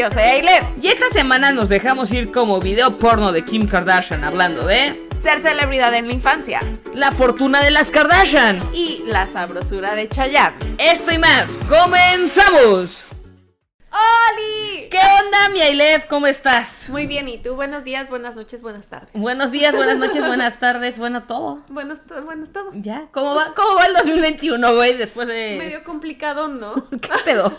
yo soy Ailed. Y esta semana nos dejamos ir como video porno de Kim Kardashian hablando de Ser celebridad en la infancia. la fortuna de las Kardashian. Y la sabrosura de Chayanne. Esto y más, comenzamos. ¡Oli! ¿Qué onda, mi Ailed? ¿Cómo estás? Muy bien, ¿y tú? Buenos días, buenas noches, buenas tardes. Buenos días, buenas noches, buenas tardes, bueno todo. Buenos, buenos todos. ¿Ya? ¿Cómo va, cómo va el 2021, güey? Después de... Medio complicado, ¿no? ¿Qué pedo?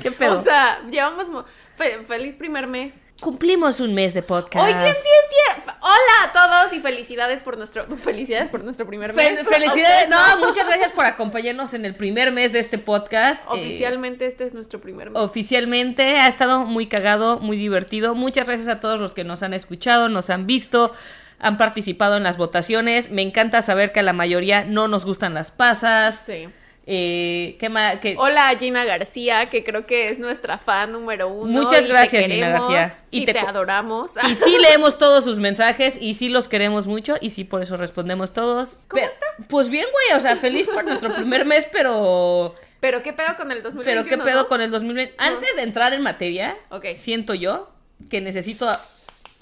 ¿Qué pedo? O sea, llevamos mo- fe- feliz primer mes. Cumplimos un mes de podcast. Oigan, sí es cierto. Hola a todos y felicidades por nuestro felicidades por nuestro primer mes. Fel- felicidades. No, muchas gracias por acompañarnos en el primer mes de este podcast. Eh, Oficialmente este es nuestro primer mes. oficialmente ha estado muy cagado, muy divertido. Muchas gracias a todos los que nos han escuchado, nos han visto, han participado en las votaciones. Me encanta saber que a la mayoría no nos gustan las pasas. Sí. Eh, ¿Qué más? ¿Qué- Hola Gina García, que creo que es nuestra fan número uno. Muchas gracias, Gina García. Y, Y te, adoramos. Y sí leemos todos sus mensajes y sí los queremos mucho y sí por eso respondemos todos. ¿Cómo Pero- Pues bien, güey, o sea, feliz por nuestro primer mes, pero... Pero qué pedo con el 2021. Pero qué pedo ¿no? con el 2020. Antes de entrar en materia, siento yo que necesito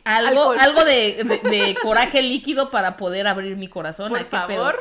algo, Alcohol. algo de, de- de coraje líquido para poder abrir mi corazón. Por pedo.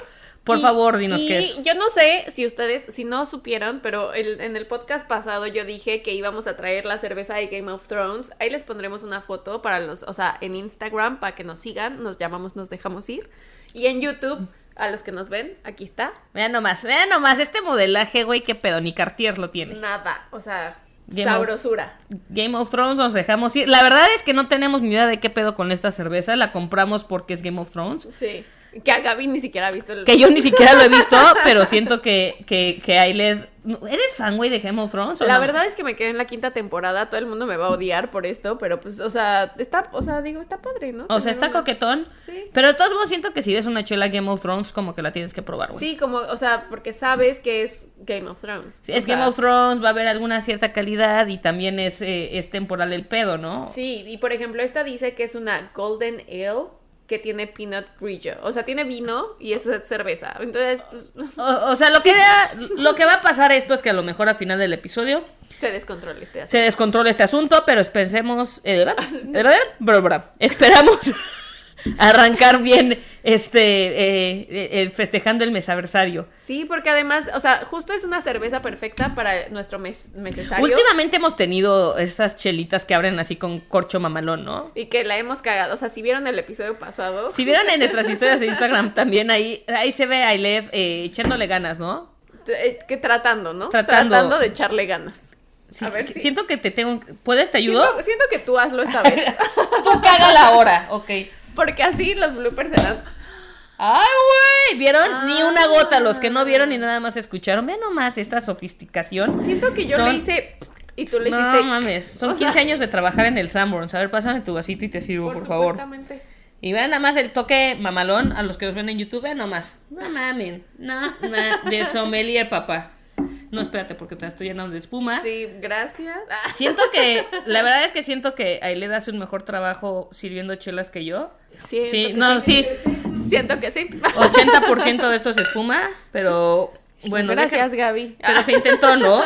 Por Y- favor, dinos y qué es. yo no sé si ustedes, si no supieron, pero el- en el podcast pasado yo dije que íbamos a traer la cerveza de Game of Thrones. Ahí les pondremos una foto para los, o sea, en Instagram para que nos sigan. Nos llamamos Nos Dejamos Ir. Y en YouTube, a los que nos ven, aquí está. Vean nomás, vean nomás, este modelaje, güey, qué pedo, ni Cartier lo tiene. Nada, o sea, Game of- sabrosura. Game of Thrones nos dejamos ir. La verdad es que no tenemos ni idea de qué pedo con esta cerveza. La compramos porque es Game of Thrones. Sí. Que a Gaby ni siquiera ha visto el. Que yo ni siquiera lo he visto, pero siento que, que, que Ailed... ¿Eres fan, güey, de Game of Thrones? o La no? verdad es que me quedé en la quinta temporada, todo el mundo me va a odiar por esto, pero pues, o sea, está, o sea, digo, está padre, ¿no? O sea, está una- coquetón. Sí. Pero de todos modos siento que si ves una chela Game of Thrones, como que la tienes que probar, güey. Sí, como, o sea, porque sabes que es Game of Thrones. Sí, Es sea, Game of Thrones, va a haber alguna cierta calidad y también es, eh, es temporal el pedo, ¿no? Sí, y por ejemplo, esta dice que es una Golden Ale que tiene peanut grillo. O sea, tiene vino y es cerveza. Entonces, pues, O, o sea, lo que, lo que va a pasar esto es que a lo mejor al final del episodio se descontrola este asunto. se descontrola este asunto, pero pensemos... eh, ¿verdad? Bra. Esperamos arrancar bien este eh, eh, festejando el mesaversario. Sí, porque además, o sea, justo es una cerveza perfecta para nuestro mes necesario. Últimamente hemos tenido estas chelitas que abren así con corcho mamalón, ¿no? Y que la hemos cagado. O sea, si vieron el episodio pasado. Si vieron en nuestras historias de Instagram también ahí, ahí se ve a Ailed eh, echándole ganas, ¿no? eh, que tratando, ¿no? Tratando. de echarle ganas. Sí, A ver que- Siento que te tengo... ¿Puedes? ¿Te ayudo? Siento, siento que tú hazlo esta vez. Tú caga la hora, ok. Porque así los bloopers serán. ¡Ay, güey! ¿Vieron? Ni una gota. Los que no vieron Ah. ni nada más escucharon. Vean nomás esta sofisticación. Siento que yo Son- le hice. Y tú le No hiciste. mames. Son o sea, 15 años de trabajar en el Sanborns. A ver, pásame tu vasito y te sirvo, por, favor. supuestamente. Y vean nada más el toque mamalón a los que nos ven en YouTube. Vean nomás. No mamen. No, no. De sommelier, papá. No, espérate, porque te la estoy llenando de espuma. Sí, gracias. Ah, Siento que, la verdad es que siento que Ailed hace un mejor trabajo sirviendo chelas que yo. siento Sí, que no, sí. Siento que sí. 80% de esto es espuma, pero bueno, gracias, deja- Gaby. Pero se intentó, ¿no?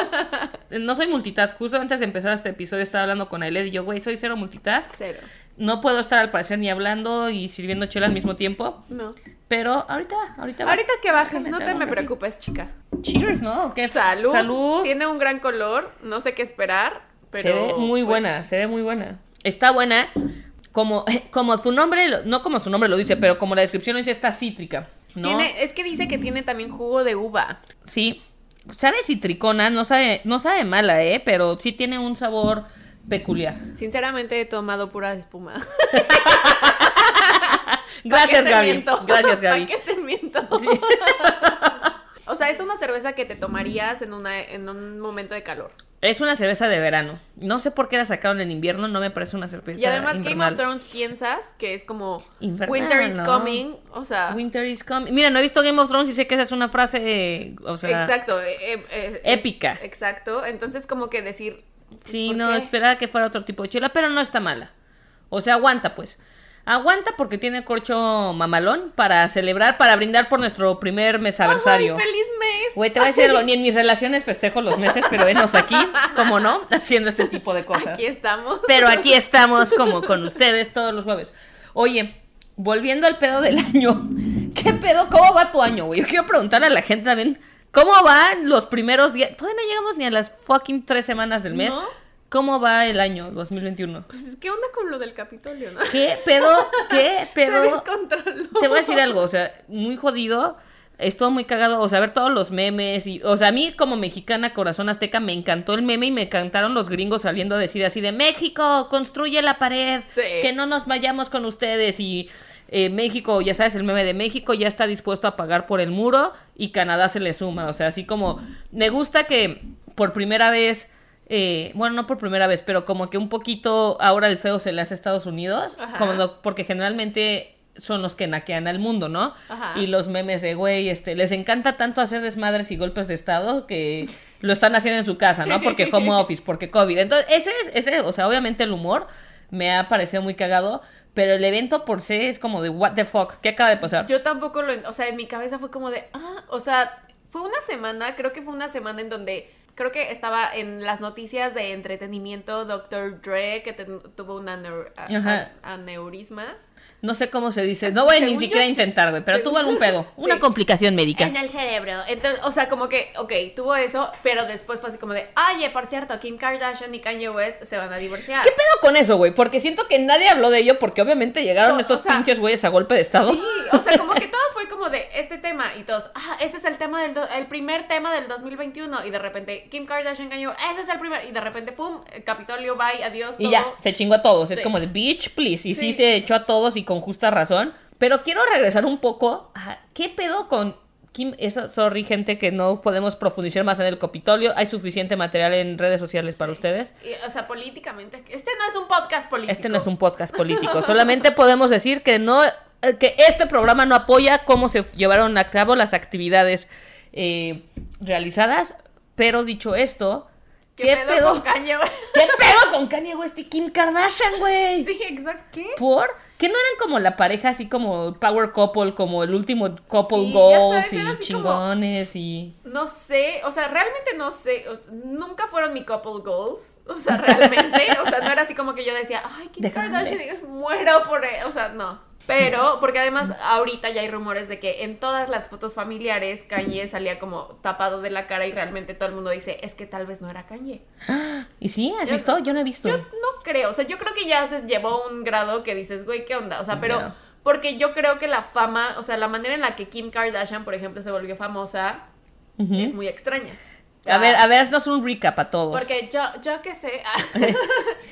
No soy multitask. Justo antes de empezar este episodio estaba hablando con Ailed y yo, güey, soy cero multitask. Cero. No puedo estar al parecer ni hablando y sirviendo chela al mismo tiempo. No. Pero ahorita, ahorita. Ahorita que baje, no te me preocupes, chica. Cheers, ¿no? ¿Qué? Salud. Salud. Tiene un gran color. No sé qué esperar. Pero. se ve muy pues, buena, se ve muy buena. Está buena. Como, como su nombre, no como su nombre lo dice, pero como la descripción lo dice, está cítrica. ¿no? Tiene, es que dice que tiene también jugo de uva. Sí. Sabe citricona, no sabe, no sabe mala, ¿eh? Pero sí tiene un sabor peculiar. Sinceramente he tomado pura espuma. Gracias, ¿Pa' qué te Gaby. miento? Gracias, ¿Pa' Gaby. qué te miento? O sea, es una cerveza que te tomarías en, una, en un momento de calor. Es una cerveza de verano. No sé por qué la sacaron en invierno, no me parece una cerveza Y además Game of Thrones piensas que es como Infernal, Winter is ¿no? coming, o sea, Winter is coming. Mira, no he visto Game of Thrones y sé que esa es una frase, eh, o sea, exacto, eh, eh, épica. es- exacto, entonces como que decir Sí, ¿por no, qué? esperaba que fuera otro tipo de chela, pero no está mala. O sea, aguanta, pues. Aguanta porque tiene corcho mamalón para celebrar, para brindar por nuestro primer mesaversario. ¡Ay, feliz mes! Güey, te voy a decir ni en mis relaciones festejo los meses, pero venos aquí, como no, haciendo este tipo de cosas. Aquí estamos. Pero aquí estamos como con ustedes todos los jueves. Oye, volviendo al pedo del año, ¿qué pedo? ¿Cómo va tu año, güey? Yo quiero preguntarle a la gente también, ¿cómo van los primeros días? Todavía no llegamos ni a las fucking tres semanas del mes. ¿No? ¿Cómo va el año 2021? Pues, ¿qué onda con lo del Capitolio, no? ¿Qué pedo? ¿Qué Se pedo? descontroló. Te voy a decir algo, o sea, muy jodido. Estuvo muy cagado, o sea, ver todos los memes y, o sea, a mí como mexicana, corazón azteca, me encantó el meme y me encantaron los gringos saliendo a decir así de México, construye la pared, Sí. que no nos vayamos con ustedes y eh, México, ya sabes, el meme de México ya está dispuesto a pagar por el muro y Canadá se le suma, o sea, así como, me gusta que por primera vez, eh, bueno, no por primera vez, pero como que un poquito ahora el feo se le hace a Estados Unidos, Ajá. como no- porque generalmente son los que naquean al mundo, ¿no? Ajá. Y los memes de, güey, este, les encanta tanto hacer desmadres y golpes de estado que lo están haciendo en su casa, ¿no? Porque home office, porque COVID. Entonces, ese, ese, o sea, obviamente el humor me ha parecido muy cagado, pero el evento por sí es como de, what the fuck, ¿qué acaba de pasar? Yo tampoco lo, o sea, en mi cabeza fue como de, ah, o sea, fue una semana, creo que fue una semana en donde, creo que estaba en las noticias de entretenimiento Dr. Dre, que ten- tuvo un aneur- a- a- aneurisma. No sé cómo se dice, no voy a ni Según siquiera yo, intentar, güey, pero según- tuvo algún pedo, una Sí. complicación médica. En el cerebro. Entonces, o sea, como que, ok, tuvo eso, pero después fue así como de, oye, por cierto, Kim Kardashian y Kanye West se van a divorciar. ¿Qué pedo con eso, güey? Porque siento que nadie habló de ello porque obviamente llegaron No, estos o sea- pinches güeyes a golpe de estado. Sí, o sea, como que todo como de este tema y todos, ah, ese es el tema del, el primer tema del 2021 y de repente Kim Kardashian Kanye, ese es el primer y de repente pum, Capitolio bye, adiós, Y todo. ya, se chingó a todos. Es como de bitch, please. Y sí. Sí. se echó a todos y con justa razón. Pero quiero regresar un poco a qué pedo con Kim. Esa, sorry, gente, que no podemos profundizar más en el Capitolio. Hay suficiente material en redes sociales para ustedes. Y, o sea, políticamente, este no es un podcast político. Este no es un podcast político. Solamente podemos decir que no, que este programa no apoya cómo se llevaron a cabo las actividades eh, realizadas. Pero dicho esto, ¿Qué, ¿qué, pedo, con Kanye West? ¿Qué pedo con Kanye West y Kim Kardashian, güey? Sí, exacto. ¿Qué? ¿Por? ¿Que no eran como la pareja así como Power Couple, como el último couple Sí, goals sabes, y como- chingones y... No sé, o sea, realmente no sé, nunca fueron mi couple goals, o sea, realmente, o sea, no era así como que yo decía, ay, Kim Déjame. Kardashian, muero por, él", o sea, no. Pero, porque además ahorita ya hay rumores de que en todas las fotos familiares Kanye salía como tapado de la cara y realmente todo el mundo dice, es que tal vez no era Kanye. ¿Y sí? ¿Has Yo- visto? Yo no he visto. Yo no creo, o sea, yo creo que ya se llevó un grado que dices, güey, ¿qué onda? O sea, pero porque yo creo que la fama, o sea, la manera en la que Kim Kardashian, por ejemplo, se volvió famosa es muy extraña. A ver, a ver, haznos un recap a todos. Porque yo, yo que sé,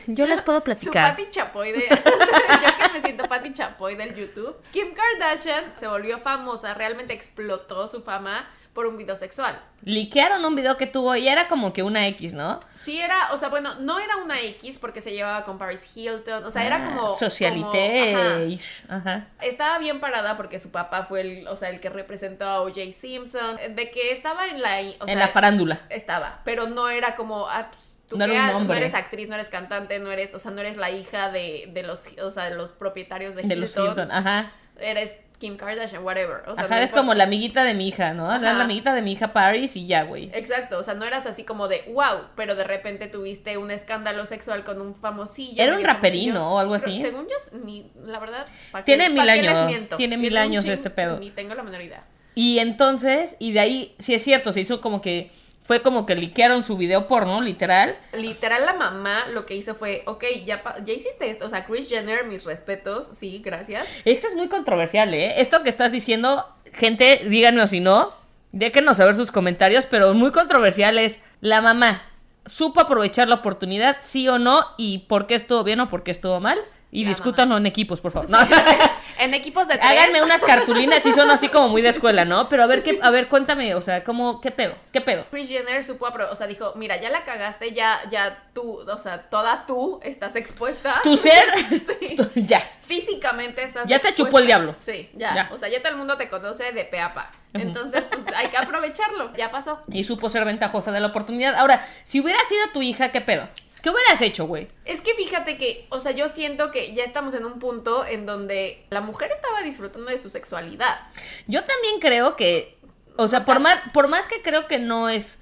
Yo les puedo su platicar. Patty Chapoy de, yo que me siento Patty Chapoy del YouTube, Kim Kardashian se volvió famosa, realmente explotó su fama por un video sexual. Liquearon un video que tuvo y era como que una X, ¿no? Sí era, o sea, bueno, no era una X porque se llevaba con Paris Hilton, o sea, era Ah, como... Socialité. como- ajá. Estaba bien parada porque su papá fue el, o sea, el que representó a O.J. Simpson, de que estaba en la... o en sea, la farándula. Estaba, pero no era como... ah, pues, tú No era un eres actriz, no eres cantante, no eres, o sea, no eres la hija de, de los, o sea, de los propietarios de, De los Hilton. Hilton. Ajá. Eres Kim Kardashian, whatever. O sea, Ajá, no eres como la amiguita de mi hija, ¿no? Ajá. la amiguita de mi hija Paris y ya, güey. Exacto, o sea, no eras así como de wow, pero de repente tuviste un escándalo sexual con un famosillo. Era un raperino o algo Pero así. según yo, ni, la verdad, ¿pa' Tiene qué- mil años, tiene mil un años chin- este pedo. Ni tengo la menor idea. Y entonces, y de ahí, sí es cierto, se hizo como que, fue como que liquearon su video porno, literal. Literal, la mamá lo que hizo fue, ok, ya, ya hiciste esto. O sea, Chris Jenner, mis respetos, sí, gracias. Esto es muy controversial, ¿eh? Esto que estás diciendo, gente, díganme o si no, déjenos saber sus comentarios, pero muy controversial es la mamá. ¿Supo aprovechar la oportunidad, sí o no? ¿Y por qué estuvo bien o por qué estuvo mal? Y discútanlo en equipos, por favor. No. en equipos de tres. Háganme unas cartulinas y son así como muy de escuela, ¿no? Pero a ver, qué, a ver, cuéntame, o sea, ¿cómo, qué pedo? ¿Qué pedo? Chris Jenner supo, apro- o sea, dijo, mira, ya la cagaste, ya, ya tú, o sea, toda tú estás expuesta. Tu ser, Sí. ya. Físicamente estás Ya te expuesta. chupó el diablo. Sí, ya. Ya. O sea, ya todo el mundo te conoce de pe a pa. Entonces, pues hay que aprovecharlo. Ya pasó. Y supo ser ventajosa de la oportunidad. Ahora, si hubiera sido tu hija, ¿qué pedo? ¿Qué hubieras hecho, güey? Es que fíjate que, o sea, yo siento que ya estamos en un punto en donde la mujer estaba disfrutando de su sexualidad. Yo también creo que, O sea, por, más, por más que creo que no es...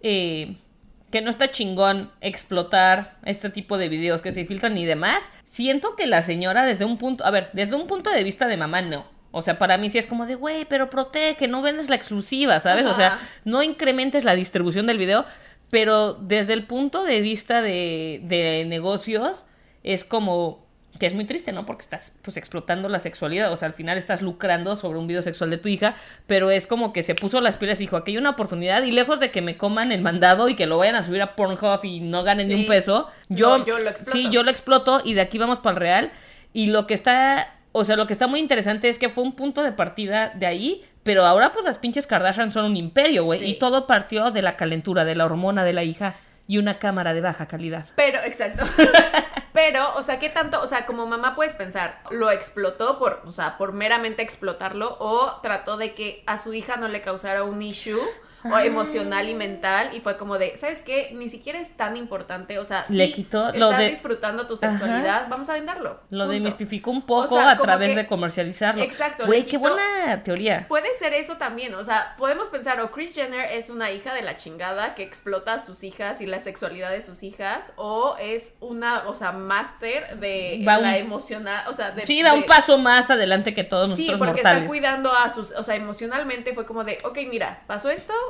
eh, que no está chingón explotar este tipo de videos que se filtran y demás, siento que la señora desde un punto... A ver, desde un punto de vista de mamá, no. O sea, para mí sí es como de, güey, pero protege, no vendes la exclusiva, ¿sabes? O sea, no incrementes la distribución del video, pero desde el punto de vista de, de negocios, es como que es muy triste, ¿no? Porque estás pues explotando la sexualidad, o sea, al final estás lucrando sobre un video sexual de tu hija, pero es como que se puso las pilas y dijo, aquí hay una oportunidad y lejos de que me coman el mandado y que lo vayan a subir a Pornhub y no ganen ni un peso, yo, No, yo lo exploto. sí, yo lo exploto y de aquí vamos para el real y lo que está, o sea, lo que está muy interesante es que fue un punto de partida de ahí, pero ahora pues las pinches Kardashian son un imperio, güey, Sí. y todo partió de la calentura, de la hormona de la hija y una cámara de baja calidad. Pero, exacto. Pero, o sea, ¿qué tanto? O sea, como mamá puedes pensar, ¿lo explotó por, o sea, por meramente explotarlo o trató de que a su hija no le causara un issue o emocional y mental y fue como de, ¿sabes qué? Ni siquiera es tan importante, o sea, Le sí, quitó estás lo de- disfrutando tu sexualidad, vamos a venderlo. Lo punto. demistificó un poco O sea, a través que- de comercializarlo. Exacto, Güey, qué buena teoría. Puede ser eso también, o sea, podemos pensar, o Kris Jenner es una hija de la chingada que explota a sus hijas y la sexualidad de sus hijas, o es una, o sea, máster de Va la un- emocional, o sea, de... Sí, da un paso más adelante que todos Sí, nosotros porque mortales. está cuidando a sus, o sea, emocionalmente fue como de, ok, mira, pasó esto,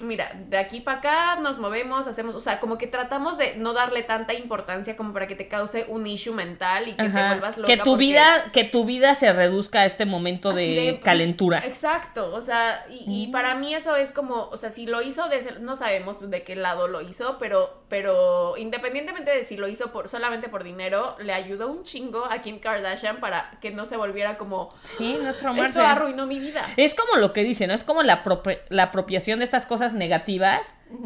mira, de aquí para acá nos movemos, hacemos, o sea, como que tratamos de no darle tanta importancia como para que te cause un issue mental y que te vuelvas loca. Que tu porque- vida, que tu vida se reduzca a este momento de, calentura. Exacto, o sea, y, Mm. para mí eso es como, o sea, si lo hizo, no sabemos de qué lado lo hizo, pero, pero independientemente de si lo hizo por solamente por dinero, le ayudó un chingo a Kim Kardashian para que no se volviera como, Sí, no traumarse. esto arruinó mi vida. Es como lo que dicen, ¿no? Es como la, la apropiación de estas cosas negativas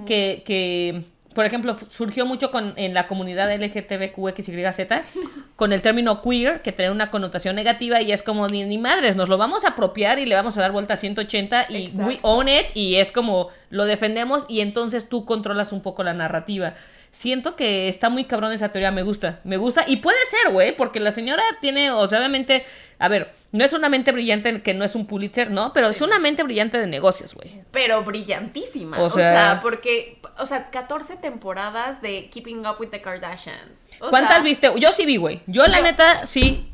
que, que, por ejemplo, surgió mucho con, en la comunidad LGTBQXYZ con el término queer, que tiene una connotación negativa y es como, ni, ni madres, nos lo vamos a apropiar y le vamos a dar vuelta a 180 y Exacto. we own it y es como, lo defendemos y entonces tú controlas un poco la narrativa. Siento que está muy cabrón esa teoría, me gusta, me gusta. Y puede ser, güey, porque la señora tiene, o sea, obviamente, a ver, no es una mente brillante que no es un Pulitzer, ¿no? Pero es una mente brillante de negocios, güey. Pero brillantísima. O O sea- porque, o sea, 14 temporadas de Keeping Up with the Kardashians. O ¿Cuántas sea, viste? Yo sí vi, güey. Yo, la neta, sí.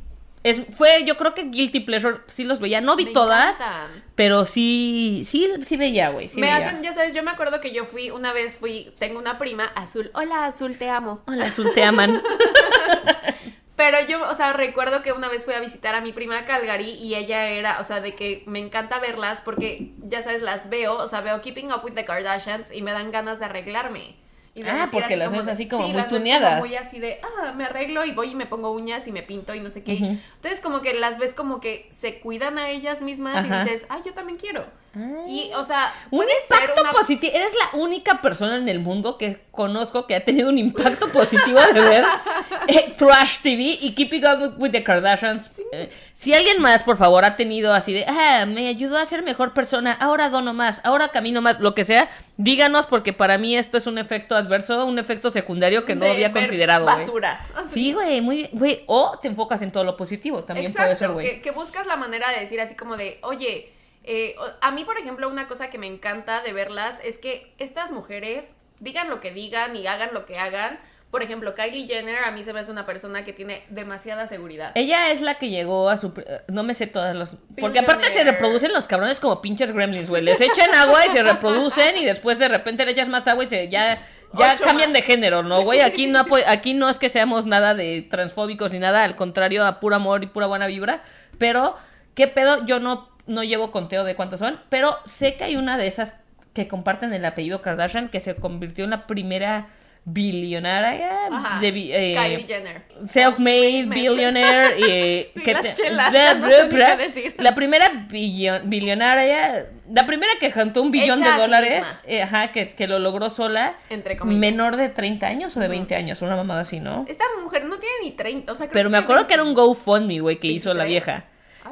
Es, fue, yo creo que Guilty Pleasure sí los veía. No vi me todas, encantan. pero sí, sí, sí veía, güey. Sí me veía. hacen, ya sabes, yo me acuerdo que yo fui, una vez fui, tengo una prima, Azul. Hola, Azul, te amo. Hola, Azul, te aman. Pero yo, o sea, recuerdo que una vez fui a visitar a mi prima a Calgary y ella era, o sea, de que me encanta verlas porque, ya sabes, las veo, o sea, veo Keeping Up with the Kardashians y me dan ganas de arreglarme. Y de Ah, porque las ves así como sí, muy las tuneadas. muy así de, ah, me arreglo y voy y me pongo uñas y me pinto y no sé qué. Entonces, como que las ves como que se cuidan a ellas mismas Ajá. y dices, ah, yo también quiero. Ah. Y, o sea, Un impacto una- positivo. Eres la única persona en el mundo que conozco que ha tenido un impacto positivo de ver eh, Trash TV y Keeping Up with the Kardashians. Eh, si alguien más, por favor, ha tenido así de, ah, me ayudó a ser mejor persona, ahora dono más, ahora camino más, lo que sea, díganos porque para mí esto es un efecto adverso, un efecto secundario que no de había considerado. Basura. Sí, güey, muy bien, güey. O te enfocas en todo lo positivo, también Exacto, puede ser, güey. que, que buscas la manera de decir así como de, oye, eh, a mí, por ejemplo, una cosa que me encanta de verlas es que estas mujeres digan lo que digan y hagan lo que hagan. Por ejemplo, Kylie Jenner a mí se me hace una persona que tiene demasiada seguridad. Ella es la que llegó a su... No me sé todas las... Porque aparte se reproducen los cabrones como pinches gremlins, güey. Les echan agua y se reproducen y después de repente le echas más agua y se ya... Ya Ocho cambian más. de género, ¿no, güey? Aquí no, aquí no es que seamos nada de transfóbicos ni nada, al contrario, a puro amor y pura buena vibra. Pero, ¿qué pedo? Yo no, no llevo conteo de cuántos son, pero sé que hay una de esas que comparten el apellido Kardashian que se convirtió en la primera billonaria Ajá, de... eh, Kylie Jenner. Self-made billionaire eh, que las te- chelas, no decir. la primera billo- billonaria la primera que juntó un billón Hecha de dólares eh, ajá que, que lo logró sola Entre comillas. menor de 30 años o de 20 años una mamada así no Esta mujer no tiene ni 30, o sea, creo pero me acuerdo que era 20. un GoFundMe güey que hizo la 23. vieja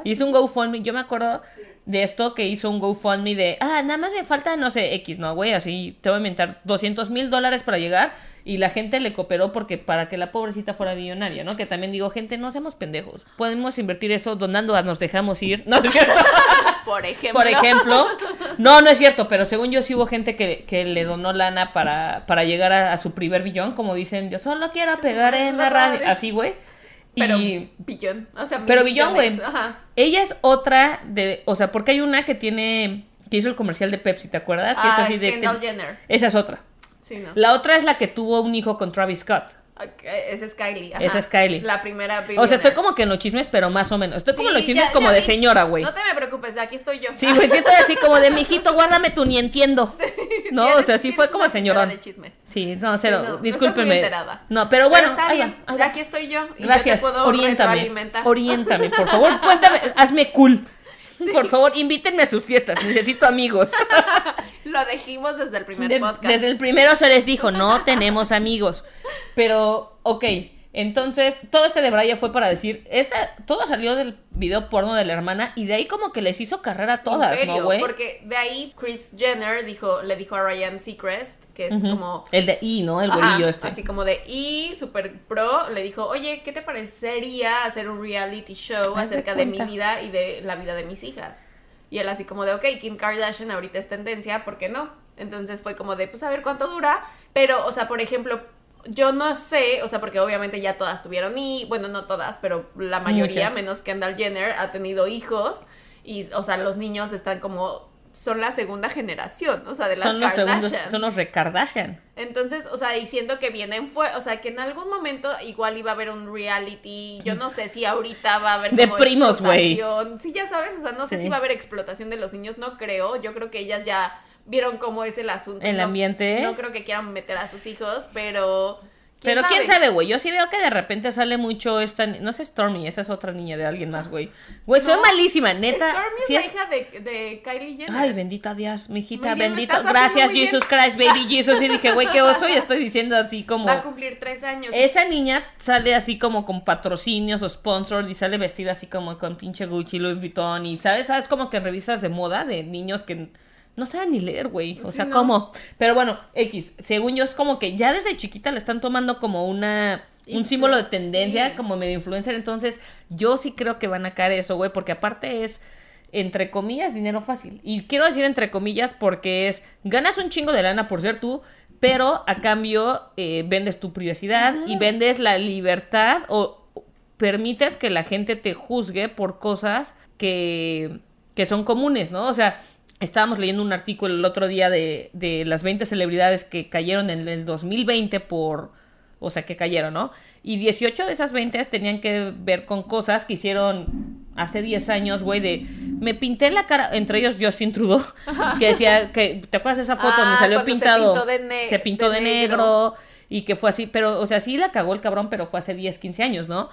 hizo un GoFundMe yo me acuerdo de esto que hizo un GoFundMe de ah nada más me falta no sé X no güey así te voy a inventar 200 mil dólares para llegar y la gente le cooperó porque para que la pobrecita fuera billonaria, ¿no? Que también digo, gente, no seamos pendejos. Podemos invertir eso donando a nos dejamos ir. No, es cierto. Por ejemplo. Por ejemplo. No, no es cierto, pero según yo sí hubo gente que, que le donó lana para, para llegar a, a su primer billón, como dicen, yo solo quiero pegar en la radio. Así, güey. Pero Y billón. O sea, Pero billón, güey. Ella es otra de, o sea, porque hay una que tiene, que hizo el comercial de Pepsi, ¿te acuerdas? Que es Ah, así de... Kendall Jenner. Esa es otra. Sí, ¿no? La otra es la que tuvo un hijo con Travis Scott. Esa es Kylie. ajá. Esa es Kylie. La primera O sea, estoy como que en los chismes, pero más o menos. Estoy como en los Sí, chismes ya- como ya de vi. señora, güey. No te me preocupes, aquí estoy yo. Sí, güey, siento así como de mijito, guárdame tu ni entiendo. No, o sea, sí fue como señorón. de chismes. Sí, no, cero, Sí, no, no discúlpeme. enterada. No, pero bueno, está ahí va, bien. ahí va. Aquí estoy yo. Y Gracias, yo te puedo oriéntame. Oriéntame, por favor. Cuéntame, hazme cool. Por favor, invítenme a sus fiestas. Necesito amigos. Lo dijimos desde el primer De- podcast. desde el primero se les dijo, no tenemos amigos. Pero, ok, entonces, todo este de Braya fue para decir, esta, todo salió del video porno de la hermana y de ahí como que les hizo carrera a todas, ¿no, güey? Porque de ahí Chris Jenner dijo, le dijo a Ryan Seacrest, que es como... El de I, ¿no? El güerillo este. Así como de y super pro, le dijo, oye, ¿qué te parecería hacer un reality show Haz de acerca de mi vida y de la vida de mis hijas? Y él así como de, ok, Kim Kardashian ahorita es tendencia, ¿por qué no? Entonces fue como de, pues a ver cuánto dura. Pero, o sea, por ejemplo, yo no sé, o sea, porque obviamente ya todas tuvieron y, bueno, no todas, pero la mayoría, Muchas. menos Kendall Jenner, ha tenido hijos. Y, o sea, los niños están como, son la segunda generación, o sea, de las son los Kardashian. segundos, son los recardashian. Entonces, o sea, diciendo que vienen fue, o sea, que en algún momento igual iba a haber un reality, yo no sé si ahorita va a haber De como primos, güey. Sí, ya sabes, o sea, no sé Sí. si va a haber explotación de los niños, no creo, yo creo que ellas ya vieron cómo es el asunto. El no- ambiente. No creo que quieran meter a sus hijos, pero Pero quién sabe, güey. Yo sí veo que de repente sale mucho esta. No sé, Stormy, esa es otra niña de alguien más, güey. Güey, soy No, malísima, neta. Stormy es sí la es- hija de, de Kylie Jenner. Ay, bendita Dios, mijita, bien, bendito. Gracias, bien. Jesus Christ, baby Jesus. Y dije, güey, qué oso. Y estoy diciendo así como. Va a cumplir tres años. Esa niña sale así como con patrocinios o sponsors y sale vestida así como con pinche Gucci, Louis Vuitton y sabes, sabes como que en revistas de moda de niños que no saben ni leer, güey. O Sí, sea, no. ¿cómo? Pero bueno, X, según yo es como que ya desde chiquita le están tomando como una un Influ- símbolo de tendencia, sí. como medio influencer, entonces yo sí creo que van a caer eso, güey, porque aparte es entre comillas dinero fácil. Y quiero decir entre comillas porque es ganas un chingo de lana por ser tú, pero a cambio eh, vendes tu privacidad y vendes la libertad o permites que la gente te juzgue por cosas que, que son comunes, ¿no? O sea, estábamos leyendo un artículo el otro día de, de las 20 celebridades que cayeron en el 2020 por... O sea, que cayeron, ¿no? Y 18 de esas 20 tenían que ver con cosas que hicieron hace 10 años, güey, de... Me pinté la cara, entre ellos Justin Trudeau, que decía que... ¿Te acuerdas de esa foto donde Ah, salió cuando se pintado? pintó de ne- se pintó de de negro. negro y que fue así, pero, o sea, sí la cagó el cabrón, pero fue hace 10, 15 años, ¿no?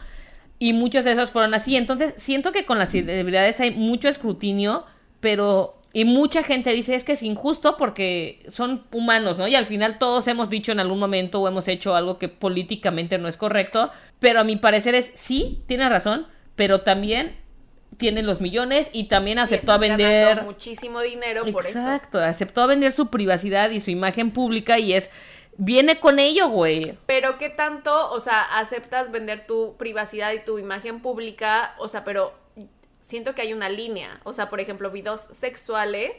Y muchos de esos fueron así. Entonces, siento que con las celebridades hay mucho escrutinio, pero. Y mucha gente dice es que es injusto porque son humanos, ¿no? Y al final todos hemos dicho en algún momento o hemos hecho algo que políticamente no es correcto. Pero a mi parecer es sí, tiene razón, pero también tienen los millones y también Y aceptó a vender. muchísimo dinero por esto. Exacto, aceptó a vender su privacidad y su imagen pública y es. Viene con ello, güey. Pero qué tanto, o sea, aceptas vender tu privacidad y tu imagen pública, o sea, pero siento que hay una línea, o sea, por ejemplo, videos sexuales,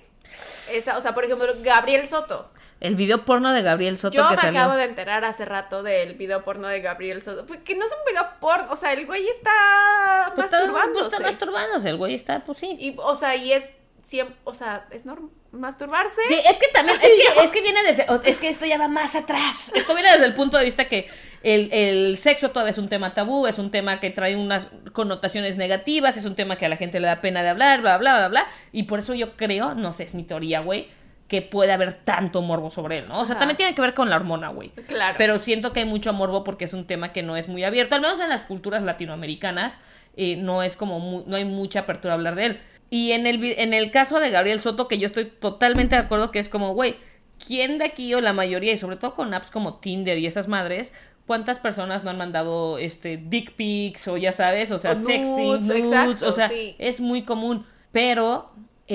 esa, o sea, por ejemplo, Gabriel Soto. El video porno de Gabriel Soto Yo que me salió. acabo de enterar hace rato del video porno de Gabriel Soto, pues, que no es un video porno, o sea, el güey está Pues está, masturbándose. pues está masturbándose, el güey está, pues sí. Y, o sea, y es siempre, o sea, es normal masturbarse. Sí, es que también, es que, es que viene desde, es que esto ya va más atrás. Esto viene desde el punto de vista que el, el sexo todavía es un tema tabú, es un tema que trae unas connotaciones negativas, es un tema que a la gente le da pena de hablar, bla, bla, bla, bla. Y por eso yo creo, no sé, es mi teoría, güey, que puede haber tanto morbo sobre él, ¿no? O sea, Ajá. también tiene que ver con la hormona, güey. Claro. Pero siento que hay mucho morbo porque es un tema que no es muy abierto, al menos en las culturas latinoamericanas, eh, no es como, mu- no hay mucha apertura a hablar de él. Y en el, en el caso de Gabriel Soto, que yo estoy totalmente de acuerdo que es como, güey, ¿quién de aquí o la mayoría, y sobre todo con apps como Tinder y esas madres, cuántas personas no han mandado este dick pics o ya sabes, o sea, O sexy, nudes, nudes, exacto, o sea, sí. es muy común, pero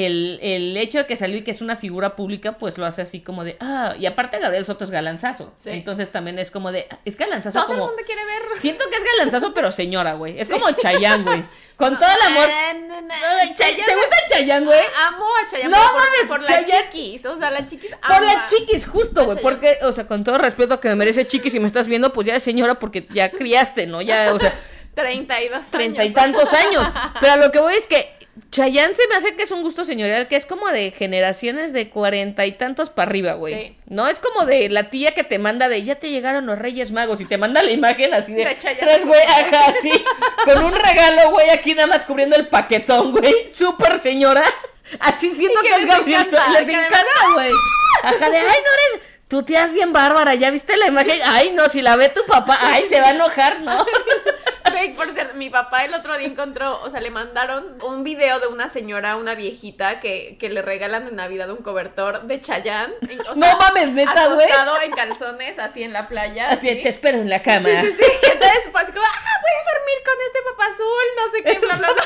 el, el hecho de que salió y que es una figura pública, pues lo hace así como de, ah, y aparte Gabriel Soto es galanzazo. Sí. Entonces también es como de, es galanzazo Todo el mundo quiere ver. Siento que es galanzazo, pero señora, güey. Es como Chayanne, güey. Con todo el amor. No, no, no. Ay, Chay- ¿Te gusta Chayanne, güey? Amo a Chayanne No por, mames, por Chayanne- las chiquis. O sea, las chiquis Por las chiquis, justo, güey. Porque, o sea, con todo respeto que me merece chiquis, si me estás viendo, pues ya eres señora porque ya criaste, ¿no? Ya, o sea, 32 treinta y tantos años. Pero a lo que voy es que Chayanne se me hace que es un gusto señorial que es como de generaciones de cuarenta y tantos para arriba, güey. Sí. No es como de la tía que te manda de ya te llegaron los Reyes Magos y te manda la imagen así de, tres güey, ajá, así, con un regalo, güey, aquí nada más cubriendo el paquetón, güey. Súper señora. Así siento que que es Gabriel encanta. Les encanta, güey. Ajá, de ay, no eres. Tu tía es bien bárbara, ¿ya viste la imagen? Ay, no, si la ve tu papá, ay, se va a enojar, ¿no? Por cierto, mi papá el otro día encontró, o sea, le mandaron un video de una señora, una viejita, que, que le regalan de Navidad un cobertor de Chayanne. O No mames, neta, güey. en calzones, así en la playa. Así, así. te espero en la cama. Sí, sí, sí. Entonces fue así como, dormir con este papá azul, no sé qué, bla, bla, bla.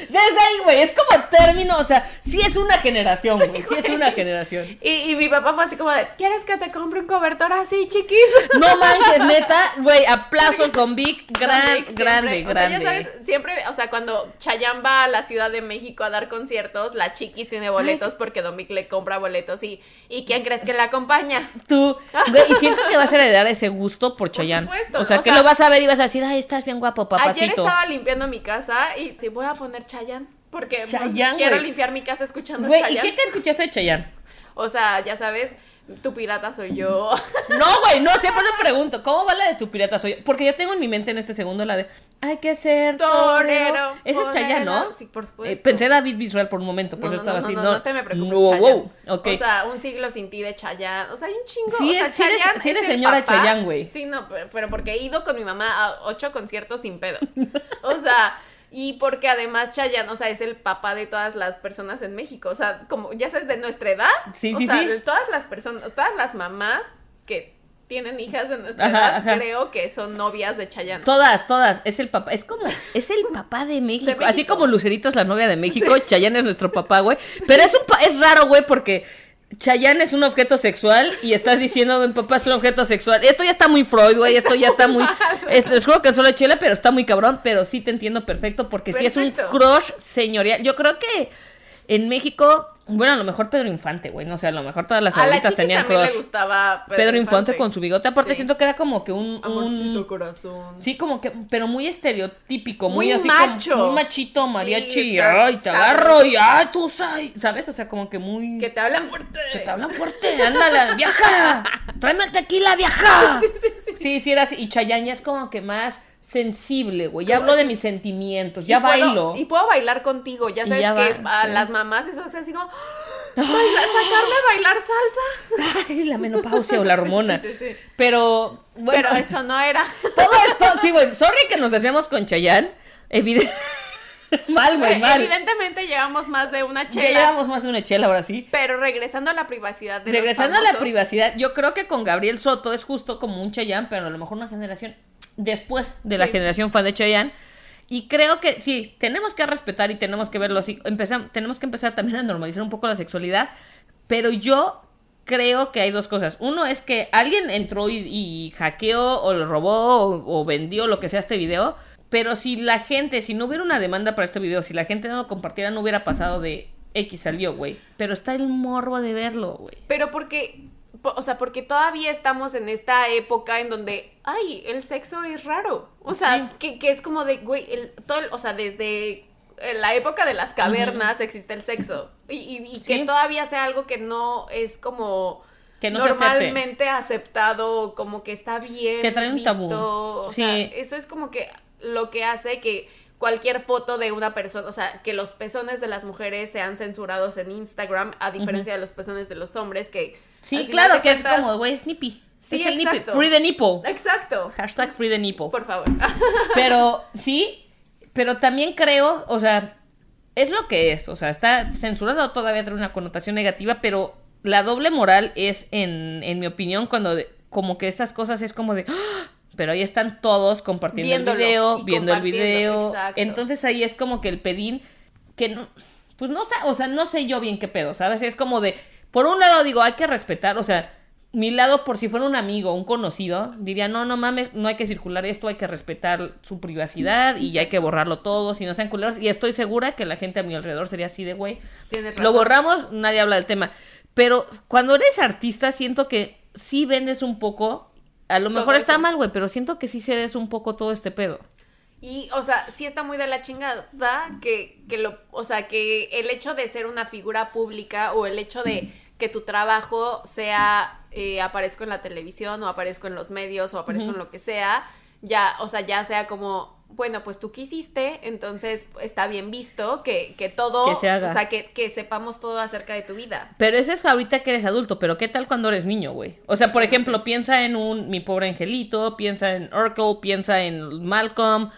Desde ahí, güey, es como término, o sea, sí es una generación, güey, sí es una generación. Y, y mi papá fue así como de, ¿quieres que te compre un cobertor así, chiquis? No manches, neta, güey, aplausos Don Vic, gran, Don Vic siempre. grande, O sea, grande. ya sabes, siempre, o sea, cuando Chayanne va a la Ciudad de México a dar conciertos, la chiquis tiene boletos porque Don Vic le compra boletos y, ¿y quién crees que la acompaña? Tú, güey, y siento que vas a heredar ese gusto por Chayanne. supuesto, o sea, o que sea- lo vas a ver y vas a decir, ay, estás bien guapo, Ayer papacito. estaba limpiando mi casa y sí, voy a poner Chayanne porque Chayanne, quiero limpiar mi casa escuchando Güey, ¿y qué te escuchaste de Chayanne? O sea, ya sabes, tu pirata soy yo. No, güey, no, siempre le pregunto, ¿cómo va la de tu pirata soy? yo? Porque yo tengo en mi mente en este segundo la de, hay que ser torero. Ese es Chayanne, ¿no? Sí, por supuesto. Eh, pensé David Visual por un momento, por No, eso no, estaba no, así. no, No, no te me preocupes, No, wow, ok. O sea, un siglo sin ti de Chayanne. O sea, hay un chingo. Sí o sea, es- sí eres- sí eres señora. Chayanne, güey. Sí, no, pero, pero porque he ido con mi mamá a ocho conciertos sin pedos. O sea, y porque además Chayanne, o sea, es el papá de todas las personas en México. O sea, como ya sabes, de nuestra edad. Sí, o sí, sea, sí. todas las personas, todas las mamás que tienen hijas de nuestra Ajá, edad, ajá. creo que son novias de Chayanne. Todas, todas. Es el papá. Es como, es el papá de México. México. Así como Lucerito es la novia de México, Chayanne es nuestro papá, güey. Pero es un pa- es raro, güey, porque Chayanne es un objeto sexual y estás diciendo, mi papá es un objeto sexual. Esto ya está muy Freud, güey. Esto ya está muy. es- les juro que solo chela, pero está muy cabrón. Pero sí te entiendo perfecto porque sí es un Perfecto. crush señorial. Yo creo que en México. Bueno, a lo mejor Pedro Infante, güey. No sé, a lo mejor todas las abuelitas tenían crush. le gustaba Pedro, Infante. con su bigote. Aparte, Sí. siento que era como que un. un- Amorcito corazón. Sí, como que, pero muy estereotípico, muy, Muy así macho. como muy machito, Sí, mariachi, exacto, ay, te agarro y ay, tú sabes, ¿sabes? O sea, como que muy Que te hablan fuerte. que te hablan fuerte, ándale, vieja, tráeme el tequila, vieja. Sí, sí, era así, y Chayanne ya es como que más sensible, güey, ya hablo de mis sentimientos, ya puedo- bailo. y puedo bailar contigo. Ya sabes ya que va, a sí. las mamás eso es así como. Bailar, sacarme a bailar salsa. Ay, la menopausia o la hormona. Sí, sí, sí. Pero, bueno, Pero eso no era. todo esto, sí, güey, sorry que nos desviamos con Chayanne, evidente. mal, güey, mal. Evidentemente llevamos más de una Ya chela. llevamos más de una chela ahora sí. Pero regresando a la privacidad de Regresando los a la privacidad, yo creo que con Gabriel Soto es justo como un Chayanne, pero a lo mejor una generación después de la Sí. generación fan de Chayanne. Y creo que sí, tenemos que respetar y tenemos que verlo así. Empezam- tenemos que empezar también a normalizar un poco la sexualidad. Pero yo creo que hay dos cosas. Uno es que alguien entró y, y hackeó o lo robó o, o vendió lo que sea este video. Pero si la gente, si no hubiera una demanda para este video, si la gente no lo compartiera, no hubiera pasado de X salió, güey. Pero está el morbo de verlo, güey. Pero porque. po- O sea, porque todavía estamos en esta época en donde, ay, el sexo es raro. O sea, Sí. que, que es como de, güey, el, todo el- o sea, desde eh, la época de las cavernas existe el sexo. Y, y- y que Sí. todavía sea algo que no es como Que no se normalmente aceptado, como que está bien. Que trae un tabú. O Sí. sea, eso es como que lo que hace que cualquier foto de una persona, o sea, que los pezones de las mujeres sean censurados en Instagram, a diferencia de los pezones de los hombres, que... Sí, claro, que es como, güey, snippy. Sí, es el nipple. exacto. Free the nipple. Exacto. Hashtag free the nipple. Por favor. Pero sí, pero también creo, o sea, es lo que es. O sea, está censurado, todavía trae una connotación negativa, pero la doble moral es, en, en mi opinión, cuando de- como que estas cosas es como de... "Ah", Pero ahí están todos compartiendo Viéndolo el video, viendo el video. exacto. Entonces ahí es como que el pedín que no... pues no sé, o sea, no sé yo bien qué pedo, ¿sabes? Es como de, por un lado digo, hay que respetar, o sea, mi lado, por si fuera un amigo, un conocido, diría, no, no mames, no hay que circular esto, hay que respetar su privacidad y hay que borrarlo todo, si no sean culeros. Y estoy segura que la gente a mi alrededor sería así de, güey, lo borramos, nadie habla del tema. Pero cuando eres artista, siento que sí vendes un poco, a lo Todo mejor está eso. mal, güey, pero siento que sí cedes un poco todo este pedo. Y, o sea, sí está muy de la chingada que, que lo, o sea, que el hecho de ser una figura pública o el hecho de que tu trabajo sea, eh, aparezco en la televisión o aparezco en los medios o aparezco en lo que sea, ya, o sea, ya sea como, bueno, pues tú quisiste, entonces está bien visto que, que todo, Que se haga. o sea, que, que sepamos todo acerca de tu vida. Pero eso es ahorita que eres adulto, pero ¿qué tal cuando eres niño, güey? O sea, por ejemplo, piensa en un Mi Pobre Angelito, piensa en Urkel, piensa en Malcolm,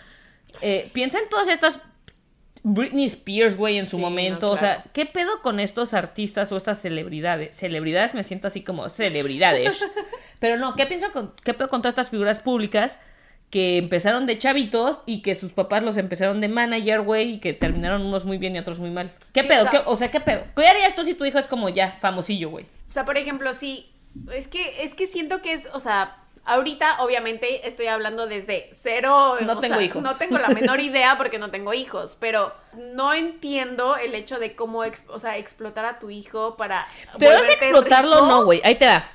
eh, piensa en todas estas Britney Spears, güey, en su Sí, momento. no, O sea. ¿qué pedo con estos artistas o estas celebridades? Celebridades me siento así como celebridades. Pero no, ¿qué pienso con, qué pedo con todas estas figuras públicas que empezaron de chavitos y que sus papás los empezaron de manager, güey, y que terminaron unos muy bien y otros muy mal? ¿Qué Sí, pedo? o sea- ¿Qué- o sea, ¿qué pedo? ¿Qué harías tú si tu hijo es como ya famosillo, güey? O sea, por ejemplo, sí, es que, es que siento que es, o sea, ahorita obviamente estoy hablando desde cero. No tengo sea, hijos. No tengo la menor idea porque no tengo hijos, pero no entiendo el hecho de cómo, o sea, explotar a tu hijo para... Pero es explotarlo rico. no, güey. Ahí te da.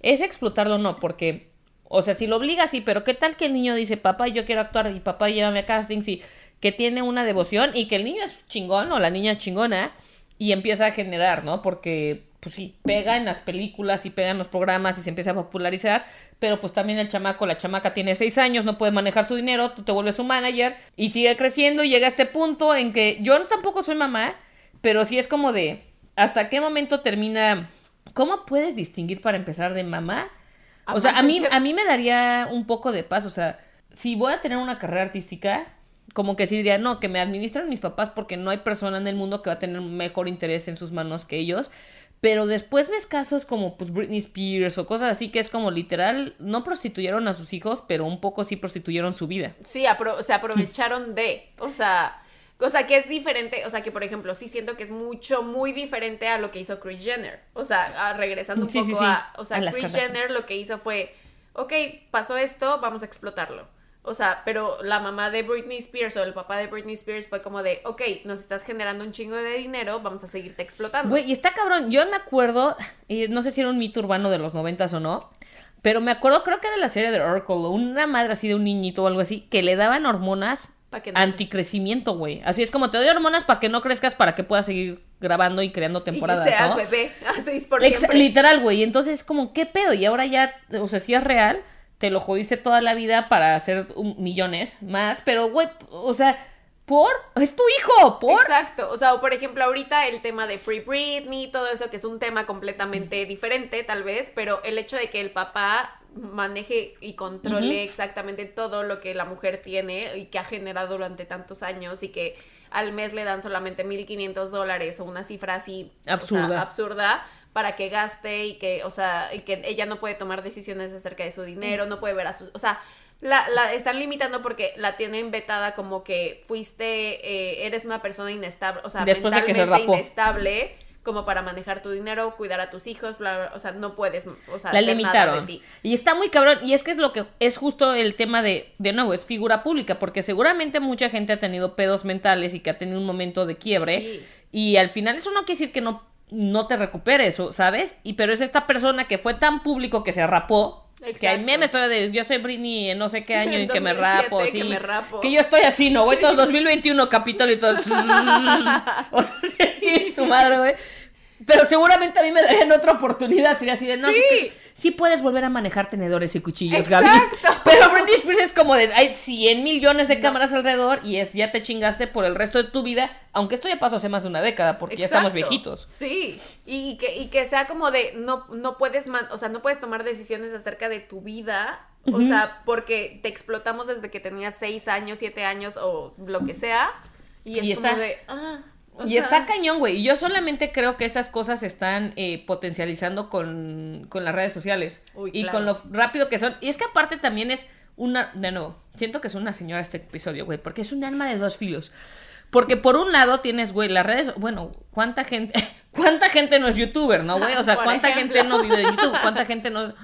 Es explotarlo no, porque, o sea, si lo obligas, sí, pero ¿qué tal que el niño dice, papá, yo quiero actuar y papá, llévame a castings y que tiene una devoción y que el niño es chingón o la niña es chingona y empieza a generar, ¿no? Porque, pues sí, pega en las películas y pega en los programas y se empieza a popularizar, pero pues también el chamaco, la chamaca tiene seis años, no puede manejar su dinero, tú te vuelves su manager y sigue creciendo y llega a este punto en que yo tampoco soy mamá, pero sí es como de, ¿hasta qué momento termina? ¿Cómo puedes distinguir para empezar de mamá? O sea, a mí, a mí me daría un poco de paz, o sea, si voy a tener una carrera artística, como que sí diría, no, que me administren mis papás porque no hay persona en el mundo que va a tener mejor interés en sus manos que ellos. Pero después ves casos como pues Britney Spears o cosas así que es como literal, no prostituyeron a sus hijos, pero un poco sí prostituyeron su vida. Sí, apro- se aprovecharon de, o sea, o sea, que es diferente, o sea, que por ejemplo, sí siento que es mucho, muy diferente a lo que hizo Chris Jenner. O sea, a- regresando un Sí, sí, poco sí, a, o sea, a Chris. Jenner lo que hizo fue, ok, pasó esto, vamos a explotarlo. O sea, pero la mamá de Britney Spears o el papá de Britney Spears fue como de, ok, nos estás generando un chingo de dinero, vamos a seguirte explotando. Güey, y está cabrón. Yo me acuerdo, y no sé si era un mito urbano de los noventas o no, pero me acuerdo, creo que era la serie de Oracle, o una madre así de un niñito o algo así, que le daban hormonas que no- anticrecimiento, güey. Así es como te doy hormonas para que no crezcas, para que puedas seguir grabando y creando temporadas, y seas ¿no? bebé, así por Ex- literal, güey. Entonces, como, ¿qué pedo? Y ahora ya, o sea, si es real, te lo jodiste toda la vida para hacer un- millones más, pero, güey, o sea, ¿por? Es tu hijo, ¿por? Exacto, o sea, o por ejemplo ahorita el tema de Free Britney, todo eso que es un tema completamente diferente tal vez, pero el hecho de que el papá maneje y controle exactamente todo lo que la mujer tiene y que ha generado durante tantos años y que al mes le dan solamente 1.500 dólares o una cifra así o sea, Absurda. absurda para que gaste y que, o sea, y que ella no puede tomar decisiones acerca de su dinero, no puede ver a sus, o sea, la, la están limitando porque la tienen vetada como que fuiste, eh, eres una persona inestable, o sea, Después de que se mentalmente rapó. inestable como para manejar tu dinero, cuidar a tus hijos, bla, bla, o sea, no puedes, o sea, la hacer nada de limitaron. ti. Y está muy cabrón. Y es que es lo que es justo el tema de, de nuevo, es figura pública, porque seguramente mucha gente ha tenido pedos mentales y que ha tenido un momento de quiebre. Sí. Y al final eso no quiere decir que no, no te recuperes, ¿sabes? Y pero es esta persona que fue tan público que se rapó. Que hay Exacto. memes todavía de yo soy Britney en no sé qué año En y que me 2007 rapo, que sí. me rapo. Que yo estoy así, ¿no? Güey, todo el 2021 capítulo y todo. o sea, su madre, güey. Pero seguramente a mí me darían otra oportunidad. Sería así de, no, sí, Sí. que- sí puedes volver a manejar tenedores y cuchillos, Gaby. Exacto. Pero Britney Spears es como de, hay 100 millones de cámaras alrededor y es, ya te chingaste por el resto de tu vida. Aunque esto ya pasó hace más de una década, porque ya estamos viejitos. Sí, y que, y que sea como de no, no puedes man- o sea, no puedes tomar decisiones acerca de tu vida. O sea, porque te explotamos desde que tenías seis años, siete años o lo que sea. Y es Y como está- de. Ah, o Y sea, está cañón, güey. Y yo solamente creo que esas cosas se están eh, potencializando con, con las redes sociales. Uy, y claro. con lo rápido que son. Y es que aparte también es una... De nuevo, siento que es una señora este episodio, güey. Porque es un arma de dos filos. Porque por un lado tienes, güey, las redes, bueno, ¿cuánta gente, cuánta gente no es youtuber, no, güey? O sea, ¿cuánta ejemplo. gente no vive de YouTube? ¿Cuánta gente no...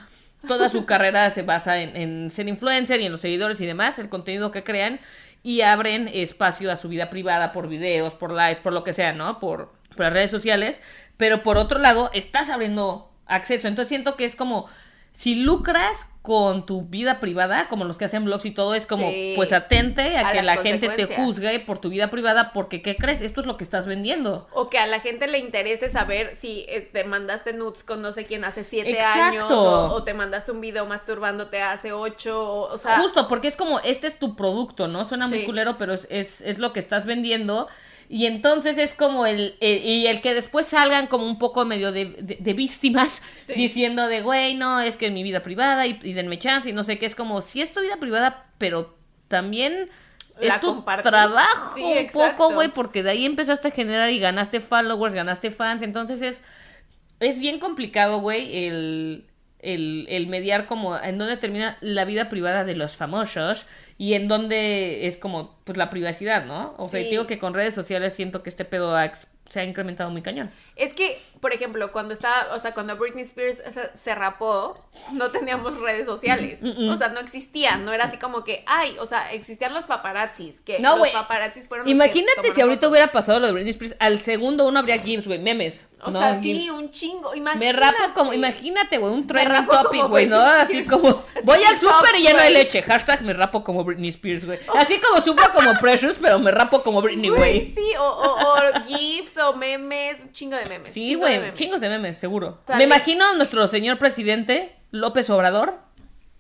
Toda su carrera se basa en, en ser influencer y en los seguidores y demás, el contenido que crean, y abren espacio a su vida privada por videos, por lives, por lo que sea, ¿no? Por, por las redes sociales. Pero por otro lado, estás abriendo acceso. Entonces siento que es como, si lucras con tu vida privada, como los que hacen blogs y todo, es como, Sí. pues atente a, A que la gente te juzgue por tu vida privada, porque ¿qué crees? Esto es lo que estás vendiendo. O que a la gente le interese saber si eh, te mandaste nudes con no sé quién hace siete Exacto. años o, o te mandaste un video masturbándote hace ocho, o, o sea, Justo, porque es como, este es tu producto, ¿no? Suena muy culero, pero es, es, es lo que estás vendiendo. Y entonces es como el, el- y el que después salgan como un poco medio de, de- de víctimas Sí. diciendo de, güey, no, es que es mi vida privada y, y denme chance y no sé qué. Es como, si es tu vida privada, pero también La es tu compartes. trabajo Sí, un poco, güey, porque de ahí empezaste a generar y ganaste followers, ganaste fans. Entonces es, es bien complicado, güey, el, el, el mediar como en dónde termina la vida privada de los famosos y en dónde es como pues la privacidad, ¿no? O sea, Sí. digo que con redes sociales siento que este pedo ha se ha incrementado muy cañón. Es que, por ejemplo, cuando estaba, o sea, cuando Britney Spears se, rapó, no teníamos redes sociales, Mm, mm. o sea, no existían, no era así como que, ay, o sea, existían los paparazzis, que No, los paparazzis fueron los que Imagínate tomaron si ahorita fotos. hubiera pasado lo de Britney Spears, al segundo uno habría GIFs, güey, memes. O ¿no? sea, GIFs. sí, un chingo, imagínate. Me rapo como, imagínate, güey, un trending topic, güey, ¿no? Así como, Así voy al súper y ya no hay leche. Hashtag me rapo como Britney Spears, güey. Así como sufro como Precious, pero me rapo como Britney, güey. Sí, o, o, o GIFs o memes, un chingo de memes. Sí, de güey, chingos de memes, seguro. Sale. Me imagino a nuestro señor presidente, López Obrador,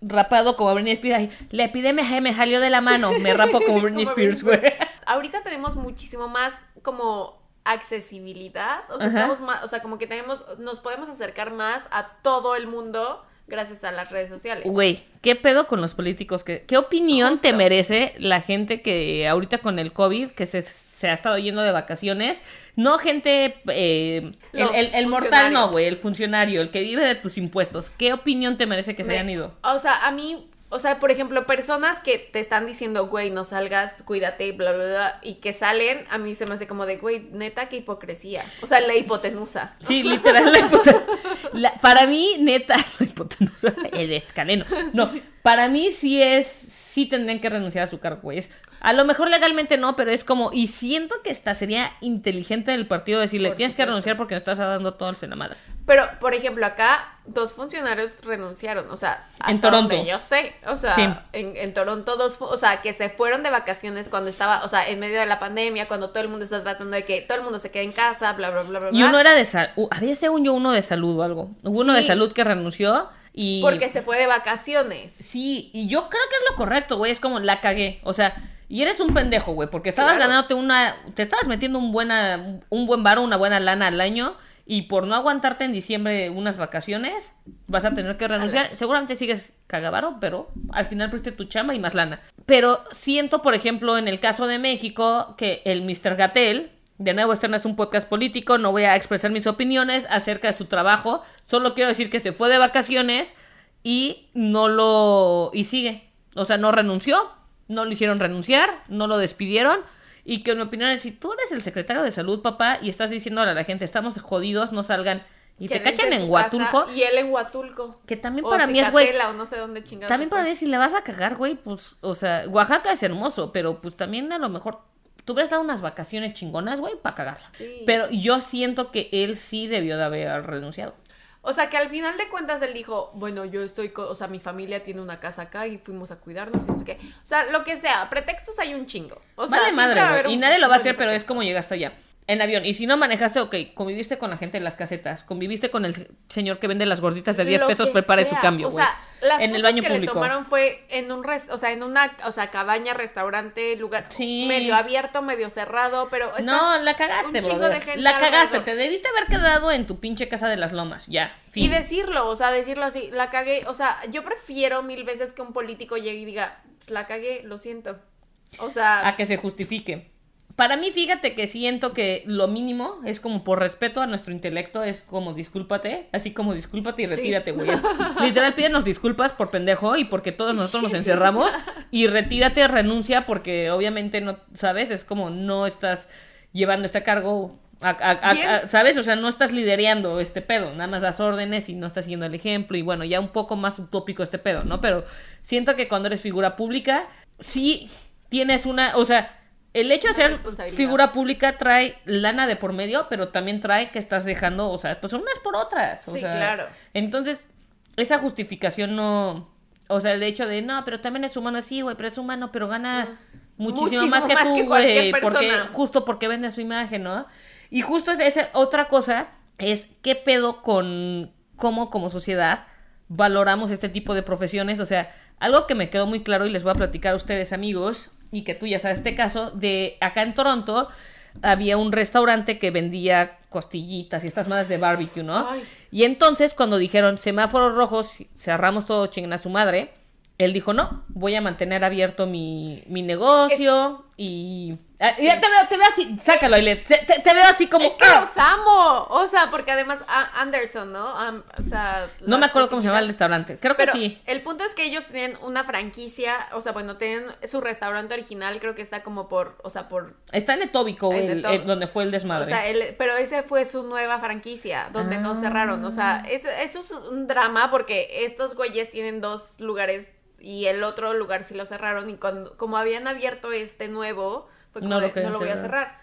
rapado como Britney Spears. Ay, La epidemia me salió de la mano, me rapo como Britney Como Spears, güey. Ahorita tenemos muchísimo más como accesibilidad, o sea, Ajá. estamos más, o sea, como que tenemos, nos podemos acercar más a todo el mundo gracias a las redes sociales. Güey, ¿qué pedo con los políticos? ¿Qué, qué opinión Justo. te merece la gente que ahorita con el COVID, que se, se ha estado yendo de vacaciones? No gente, eh, el, Los el- el mortal no, güey, el funcionario, el que vive de tus impuestos. ¿Qué opinión te merece que se Me- hayan ido? O sea, a mí, o sea, por ejemplo, personas que te están diciendo, güey, no salgas, cuídate, bla, bla, bla, y que salen, a mí se me hace como de, güey, neta, qué hipocresía. O sea, la hipotenusa. Sí, literal, la hipotenusa. La- para mí, neta, la hipotenusa, el escaleno. No, para mí sí es, sí tendrían que renunciar a su cargo, güey. Es- A lo mejor legalmente no, pero es como, y siento que esta sería inteligente del partido decirle, Por tienes que renunciar porque nos estás dando todo el madre. Pero, por ejemplo, acá dos funcionarios renunciaron, o sea, hasta En Toronto. donde yo sé, o sea, Sí. en, en Toronto dos, o sea, que se fueron de vacaciones cuando estaba, o sea, en medio de la pandemia, cuando todo el mundo está tratando de que todo el mundo se quede en casa, bla, bla, bla, bla, Y bla, uno era de salud, había según yo uno de salud o algo. Hubo uno de salud que renunció y... porque se fue de vacaciones. Sí, y yo creo que es lo correcto, güey. Es como la cagué. O sea, y eres un pendejo, güey. Porque estabas Claro. ganándote una. Te estabas metiendo un, buena, un buen varo, una buena lana al año. Y por no aguantarte en diciembre unas vacaciones, vas a tener que renunciar. Seguramente sigues cagavaro, pero al final preste tu chamba y más lana. Pero siento, por ejemplo, en el caso de México, que el Mr. Gatel. De nuevo, este no es un podcast político, no voy a expresar mis opiniones acerca de su trabajo. Solo quiero decir que se fue de vacaciones y no lo y sigue o sea no renunció no lo hicieron renunciar no lo despidieron y que en mi opinión es si tú eres el secretario de salud papá y estás diciéndole a la gente estamos jodidos no salgan y te cachan en Huatulco y él en Huatulco. que también O para mí es güey no sé dónde también para mí si le vas a cagar güey pues o sea Oaxaca es hermoso pero pues también a lo mejor tú hubieras dado unas vacaciones chingonas güey para cagarla Sí. pero yo siento que él sí debió de haber renunciado O sea, que al final de cuentas él dijo, bueno, yo estoy, o sea, mi familia tiene una casa acá y fuimos a cuidarnos y no sé qué. O sea, lo que sea, pretextos hay un chingo. O sea, vale madre, güey. Y nadie lo va a hacer, pero es como llegaste allá. En avión. Y si no manejaste, ok, conviviste con la gente en las casetas, conviviste con el señor que vende las gorditas de 10 Lo pesos, prepare su cambio, O güey. sea, las En el fotos baño que público. le tomaron fue en un res- o sea, en una, o sea, cabaña, restaurante, lugar Sí. medio abierto, medio cerrado, pero No, la cagaste, un chingo de gente La cagaste, alrededor. te debiste haber quedado en tu pinche casa de las lomas, ya. Y Fin. decirlo, o sea, decirlo así, la cagué, o sea, yo prefiero mil veces que un político llegue y diga, "Pues, la cagué, lo siento. O sea, A que se justifique. Para mí, fíjate que siento que lo mínimo es como por respeto a nuestro intelecto, es como discúlpate, así como discúlpate y Sí. retírate, güey. Es- Literal, pídenos disculpas por pendejo y porque todos nosotros nos encerramos y retírate, renuncia, porque obviamente no, ¿sabes? Es como no estás llevando este cargo. a- a- a- ¿Sabes? O sea, no estás liderando este pedo, nada más das órdenes y no estás siguiendo el ejemplo y bueno, ya un poco más utópico este pedo, ¿no? Pero siento que cuando eres figura pública, sí tienes una, o sea, el hecho de ser figura pública trae lana de por medio, pero también trae que estás dejando, o sea, pues unas por otras. O Sí, sea, claro. Entonces, esa justificación no, o sea, el hecho de, no, pero también es humano, sí, güey, pero es humano, pero gana muchísimo, Muchísimo más que más tú, güey, porque justo porque vende su imagen, ¿no? Y justo es esa otra cosa es qué pedo con cómo como sociedad valoramos este tipo de profesiones, o sea, algo que me quedó muy claro y les voy a platicar a ustedes amigos y que tú ya sabes este caso de acá en Toronto había un restaurante que vendía costillitas y estas madres de barbecue, ¿no? Ay. Y entonces cuando dijeron semáforos rojos, cerramos todo chinguen a su madre, él dijo, no, voy a mantener abierto mi, mi negocio y... Ah, te veo, te veo así, sácalo, Ailet, te, te- te veo así como... Es que ¡ah! los amo. O sea, porque además Anderson, ¿no? Am- o sea, No me acuerdo cómo se llama el restaurante, creo que sí. el punto es que ellos tienen una franquicia, o sea, bueno, tienen su restaurante original, creo que está como por, o sea, por, Está en Etobicoke, En el- Etobicoke. el- donde fue el desmadre. o sea, el- pero ese fue su nueva franquicia, donde no Ah. cerraron, o sea, eso, eso es un drama porque estos güeyes tienen dos lugares y el otro lugar sí lo cerraron y cuando, como habían abierto este nuevo, fue como No lo de, no lo voy a cerrar.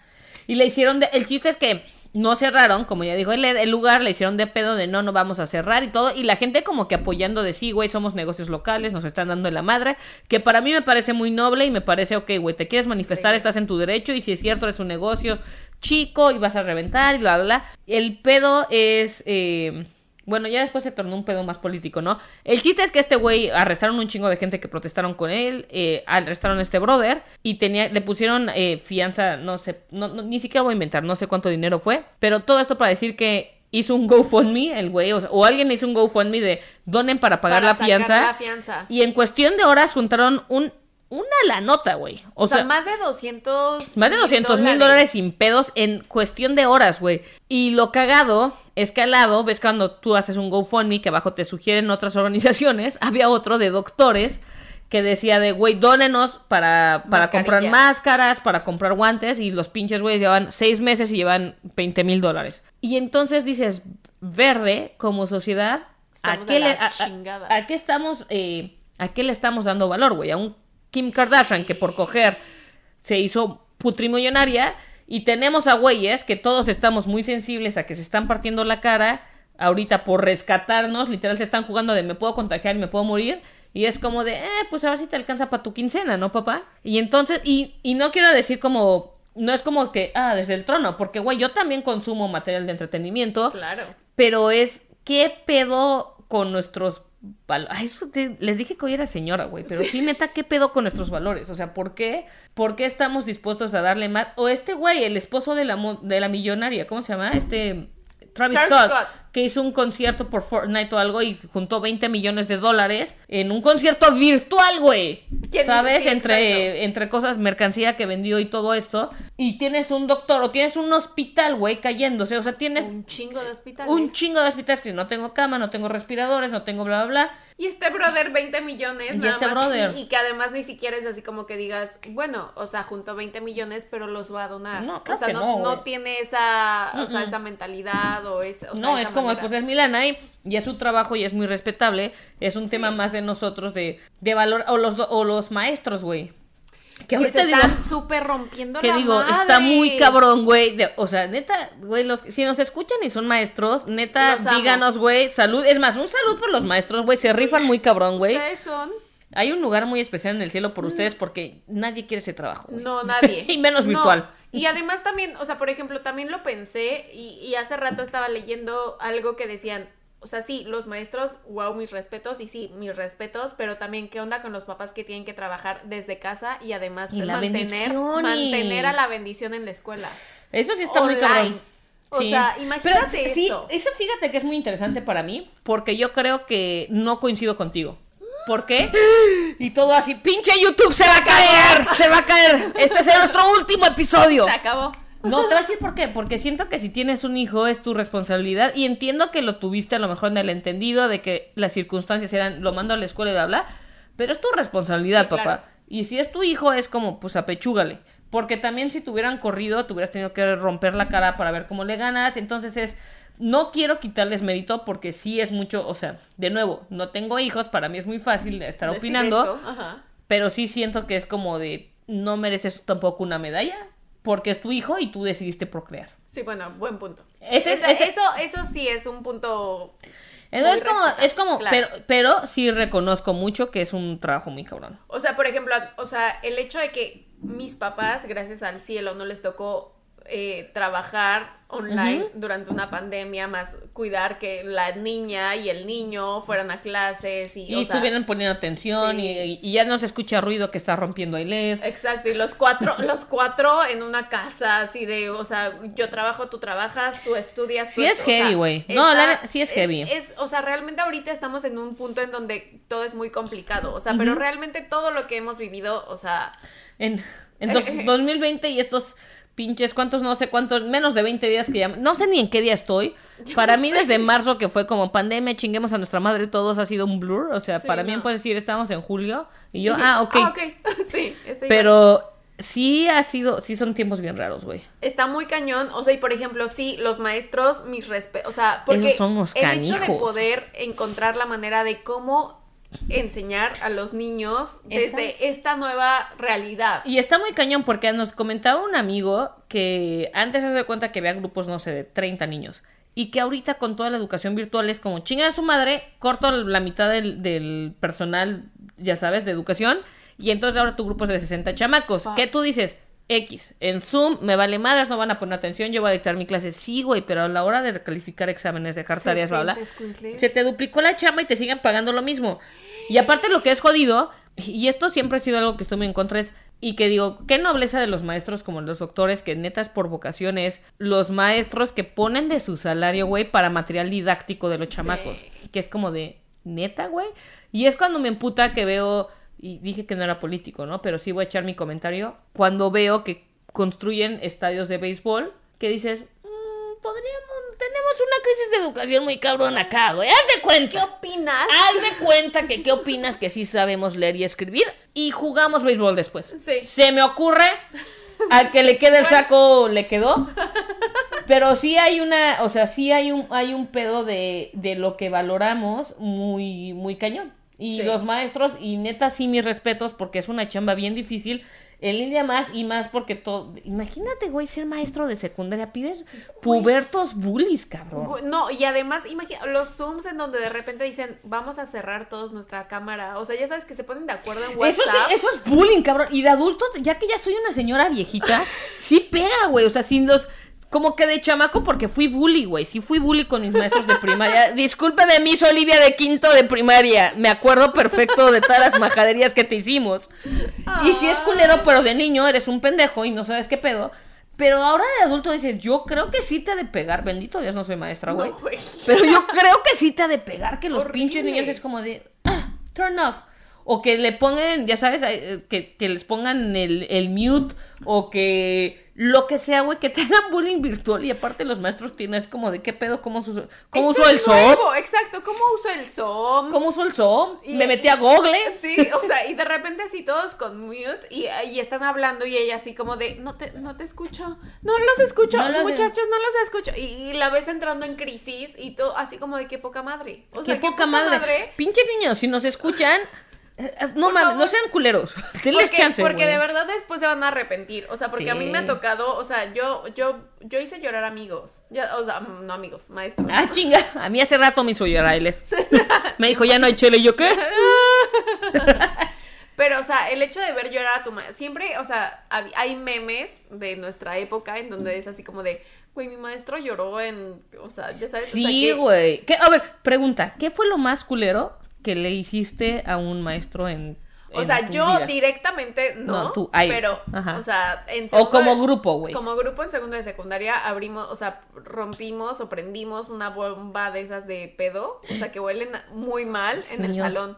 Y le hicieron de... El chiste es que no cerraron, como ya dijo el, el lugar, le hicieron de pedo de no, no vamos a cerrar y todo. Y la gente como que apoyando de sí, güey, somos negocios locales, nos están dando la madre. Que para mí me parece muy noble y me parece, ok, güey, te quieres manifestar, Sí. estás en tu derecho. Y si es cierto, es un negocio chico y vas a reventar y bla, bla, bla. El pedo es... eh, Bueno, ya después se tornó un pedo más político, ¿no? El chiste es que este güey arrestaron un chingo de gente que protestaron con él, eh, arrestaron a este brother y tenía, le pusieron eh, fianza, no sé, no, no- ni siquiera voy a inventar, no sé cuánto dinero fue, pero todo esto para decir que hizo un GoFundMe, el güey, o, sea, o alguien hizo un GoFundMe de donen para pagar Para la fianza la fianza. y en cuestión de horas juntaron un, una la nota, güey. O, O sea, sea, más de 200 más de 200 mil dólares sin pedos en cuestión de horas, güey. Y lo cagado es que al lado, ves cuando tú haces un GoFundMe que abajo te sugieren otras organizaciones, había otro de doctores que decía de, güey, dónenos para, para comprar máscaras, para comprar guantes y los pinches güeyes llevan seis meses y llevan 20 mil dólares. Y entonces dices, verde, como sociedad, ¿a Estamos qué, le, a- a- chingada. a qué estamos, eh, a qué le estamos dando valor, güey? A un Kim Kardashian que por coger se hizo putrimillonaria y tenemos a güeyes que todos estamos muy sensibles a que se están partiendo la cara ahorita por rescatarnos, literal se están jugando de me puedo contagiar y me puedo morir y es como de, eh, pues a ver si te alcanza para tu quincena, ¿no, papá? Y entonces, y, y no quiero decir como, no es como que, ah, desde el trono, porque güey, yo también consumo material de entretenimiento, Claro. pero es, ¿qué pedo con nuestros? Ay, eso te- les dije que hoy era señora, güey, pero sí. neta, ¿qué pedo con nuestros valores? O sea, ¿por qué? ¿Por qué estamos dispuestos a darle más? O este güey, el esposo de la, mo- de la millonaria, ¿cómo se llama? Este... Travis, Travis Scott, Scott. que hizo un concierto por Fortnite o algo y juntó 20 millones de dólares en un concierto virtual, güey. ¿Quién- ¿Sabes? sí, entre, entre cosas, mercancía que vendió y todo esto. Y tienes un doctor o tienes un hospital, güey, cayéndose. O sea, tienes Un chingo de hospitales. un chingo de hospitales que no tengo cama, no tengo respiradores, no tengo bla, bla, bla. Y este brother, 20 millones. Y nada este más, brother. Y, y que además ni siquiera es así como que digas, bueno, o sea, juntó 20 millones, pero los va a donar. No, claro o sea, que no, tiene esa, o sea, esa mentalidad o, sea, no, esa es como, manera. pues es Milana y, y es su trabajo y es muy respetable. Es un tema más de nosotros de, de valor. O los, o los maestros, güey. Que que se están súper rompiendo que la digo, madre. está muy cabrón, güey. O sea, neta, güey, los, si nos escuchan y son maestros, neta, díganos, güey, salud. Es más, un salud por los maestros, güey. Se rifan muy cabrón, güey. Ustedes son, Hay un lugar muy especial en el cielo por ustedes porque nadie quiere ese trabajo. güey. no, nadie. Y menos No. virtual. Y además también, o sea, por ejemplo, también lo pensé y, y hace rato estaba leyendo algo que decían, o sea, sí, los maestros, wow, mis respetos, y sí, mis respetos, pero también qué onda con los papás que tienen que trabajar desde casa y además Y mantener, mantener a la bendición en la escuela. Eso sí está muy cabrón. O sea, imagínate Pero, sí, eso. eso fíjate que es muy interesante para mí, porque yo creo que no coincido contigo. ¿Por qué? Y todo así, pinche YouTube se va a caer, se va a caer. Este es nuestro último episodio. Se acabó. No, te voy a decir por qué. Porque siento que si tienes un hijo es tu responsabilidad. Y entiendo que lo tuviste a lo mejor en el entendido de que las circunstancias eran lo mando a la escuela y bla, bla. Pero es tu responsabilidad, Sí, claro. papá. Y si es tu hijo, es como, pues apechúgale. Porque también si te hubieran corrido, te hubieras tenido que romper la cara para ver cómo le ganas. Entonces es. No quiero quitarles mérito porque sí es mucho. O sea, de nuevo, no tengo hijos. Para mí es muy fácil estar Decir opinando. Pero sí siento que es como de. No mereces tampoco una medalla. Porque es tu hijo y tú decidiste procrear. Sí, bueno, buen punto. Ese- Esa- ese- Eso, eso sí es un punto. Entonces Muy como, es como, claro. pero, pero sí reconozco mucho que es un trabajo muy cabrón. O sea, por ejemplo, o sea, el hecho de que mis papás, gracias al cielo, no les tocó eh, trabajar online durante una pandemia, más cuidar que la niña y el niño fueran a clases y, Y, o sea, estuvieran poniendo atención sí. y, y ya no se escucha ruido que está rompiendo el LED. Exacto, y los cuatro, los cuatro en una casa así de, o sea, yo trabajo, tú trabajas, tú estudias. tú Sí es heavy, güey. No, la sí es heavy. Es, o sea, realmente ahorita estamos en un punto en donde todo es muy complicado, o sea, pero realmente todo lo que hemos vivido, o sea, En, en dos- 2020 y estos pinches, ¿cuántos? No sé cuántos, menos de 20 días que ya... No sé ni en qué día estoy. Para mí desde marzo que fue como pandemia, chinguemos a nuestra madre, todos ha sido un blur. O sea, Sí, para mí no. puedes decir, estamos en julio. Y yo, ah, ok. Ah, ok. sí, estoy Pero sí ha sido, sí son tiempos bien raros, güey. Está muy cañón, o sea, y por ejemplo, sí, los maestros, mis respetos, o sea, porque Esos el hecho de poder encontrar la manera de cómo enseñar a los niños desde esta nueva realidad. Y está muy cañón porque nos comentaba un amigo que antes se de cuenta que había grupos, no sé, de 30 niños. Y que ahorita con toda la educación virtual es como chingan a su madre, corto la mitad del, del personal, ya sabes, de educación. Y entonces ahora tu grupo es de 60 chamacos. Fuck. ¿Qué tú dices? X. En Zoom me vale madres, no van a poner atención, yo voy a dictar mi clase. Sí, güey, pero a la hora de calificar exámenes, dejar tareas, bla, bla, 60 escuincles. se te duplicó la chamba y te siguen pagando lo mismo. Y aparte lo que es jodido, y esto siempre ha sido algo que estoy muy en contra, es, y que digo, qué nobleza de los maestros como los doctores, que neta es por vocaciones, los maestros que ponen de su salario, güey, para material didáctico de los chamacos. Que es como de, neta, güey. Y es cuando me emputa que veo, y dije que no era político, ¿no? Pero sí voy a echar mi comentario, cuando veo que construyen estadios de béisbol, que dices, "Mm, podríamos, tenemos una crisis de educación muy cabrón acá, güey, haz de ¿Qué cuenta. opinas? Haz de cuenta que qué opinas que sí sabemos leer y escribir y jugamos béisbol después. Sí. Se me ocurre al que le quede el saco le quedó. Pero sí hay una, o sea, sí hay un hay un pedo de, de lo que valoramos muy muy cañón. Y Sí. los maestros y neta sí mis respetos porque es una chamba bien difícil. En línea más y más porque todo. Imagínate, güey, ser maestro de secundaria. Pibes pubertos bullies, cabrón. No, y además, imagina, los Zooms en donde de repente dicen, vamos a cerrar todos nuestra cámara. O sea, ya sabes que se ponen de acuerdo en Eso WhatsApp. es, eso es bullying, cabrón. Y de adulto, ya que ya soy una señora viejita, sí pega, güey. O sea, sin los. Como que de chamaco, porque fui bully, güey. Sí fui bully con mis maestros de primaria. Discúlpeme, Miss Olivia de quinto de primaria. Me acuerdo perfecto de todas las majaderías que te hicimos. Y si es culero, pero de niño eres un pendejo y no sabes qué pedo. Pero ahora de adulto dices, yo creo que sí te ha de pegar. Bendito Dios, no soy maestra, güey. No. Pero yo creo que sí te ha de pegar que los Horrible. pinches niños es como de ah, turn off. O que le pongan, ya sabes, eh, que, que les pongan el, el mute o que lo que sea, güey, que te hagan bullying virtual y aparte los maestros tienen es como de qué pedo, cómo uso, cómo uso el nuevo, Exacto, ¿cómo uso el Zoom? cómo uso el Zoom, Y- me metí a Google. Sí, o sea, y de repente así todos con mute y, y están hablando y ella así como de, no te, no te escucho, no los escucho, No los- muchachos, no los escucho. Y, y la ves entrando en crisis y todo así como de qué poca madre. O sea, qué poca madre. Pinche niños, si nos escuchan, no Por mames, no sean culeros. Denles Porque, chance, porque güey. de verdad después se van a arrepentir. O sea, porque a mí me ha tocado, o sea, yo, yo, yo hice llorar amigos. Ya, o sea, mm, no amigos, maestros. Ah, chinga, a mí hace rato me hizo llorar él. Me dijo, ya no hay chile, ¿y yo qué? Pero, o sea, el hecho de ver llorar a tu maestra, siempre, o sea, hay memes de nuestra época en donde es así como de, güey, mi maestro lloró en, o sea, ya sabes. o sea, Sí, que- güey. ¿Qué- A ver, pregunta, ¿qué fue lo más culero que le hiciste a un maestro en O en sea, tu yo vida? directamente no, No, tú, ahí. pero, Ajá. o sea, en O como de- grupo, güey. Como grupo en segundo de secundaria abrimos, o sea, rompimos o prendimos una bomba de esas de pedo, o sea, que huelen muy mal en el salón.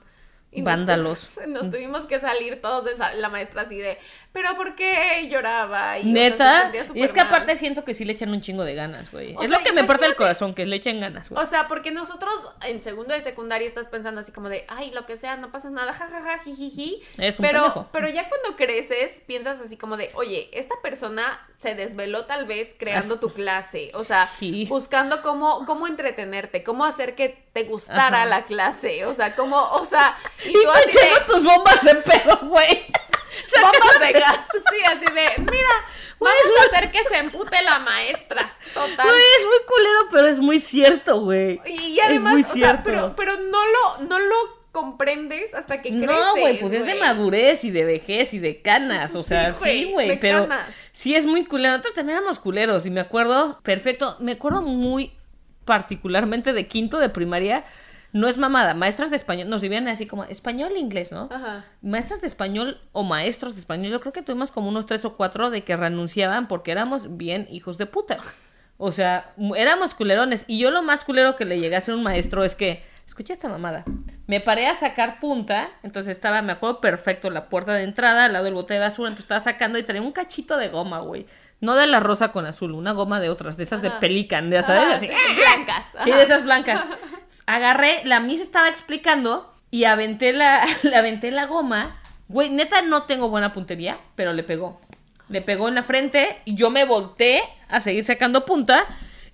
Y nos- Vándalos. Nos, tuvimos que salir todos de la maestra así de, pero ¿por qué lloraba? Y, o sea, se Neta. Y es que mal. aparte siento que sí le echan un chingo de ganas, güey. O Es sea, lo que me parte el corazón, que le echen ganas, güey. O sea, porque nosotros en segundo de secundaria estás pensando así como de, ay, lo que sea, no pasa nada, jajaja, jijiji. Es un pero, pendejo. pero ya cuando creces, piensas así como de, oye, esta persona se desveló tal vez creando tu clase. O sea, Sí. buscando cómo, cómo entretenerte, cómo hacer que te gustara Ajá. la clase. O sea, cómo, o sea, y, Y tú tú así echando de tus bombas de pedo, güey. bombas de gas. Sí, así de, mira, vamos a hacer que se empute la maestra. Total. Güey, es muy culero, pero es muy cierto, güey. Y además, muy o sea, cierto. pero, pero no lo, no lo comprendes hasta que creces. No, güey, pues es de madurez y de vejez y de canas, o Sí, sea, sí, güey, de pero canas. sí es muy culero. Nosotros también éramos culeros y me acuerdo, perfecto, me acuerdo muy particularmente de quinto de primaria, no es mamada, maestras de español, nos vivían así como español e inglés, ¿no? Ajá. Maestras de español o maestros de español, yo creo que tuvimos como unos tres o cuatro de que renunciaban porque éramos bien hijos de puta. O sea, éramos culerones. Y yo lo más culero que le llegué a ser un maestro es que, escucha esta mamada, me paré a sacar punta, entonces estaba, me acuerdo perfecto, la puerta de entrada al lado del bote de basura, entonces estaba sacando y traía un cachito de goma, güey. No de la rosa con azul, una goma de otras, de esas de pelican, ya sabes, Ajá, así. sí, blancas. Sí, de esas blancas. Agarré, la Miss estaba explicando y aventé la, le aventé la goma. Güey, neta no tengo buena puntería, pero le pegó. Le pegó en la frente y yo me volteé a seguir sacando punta.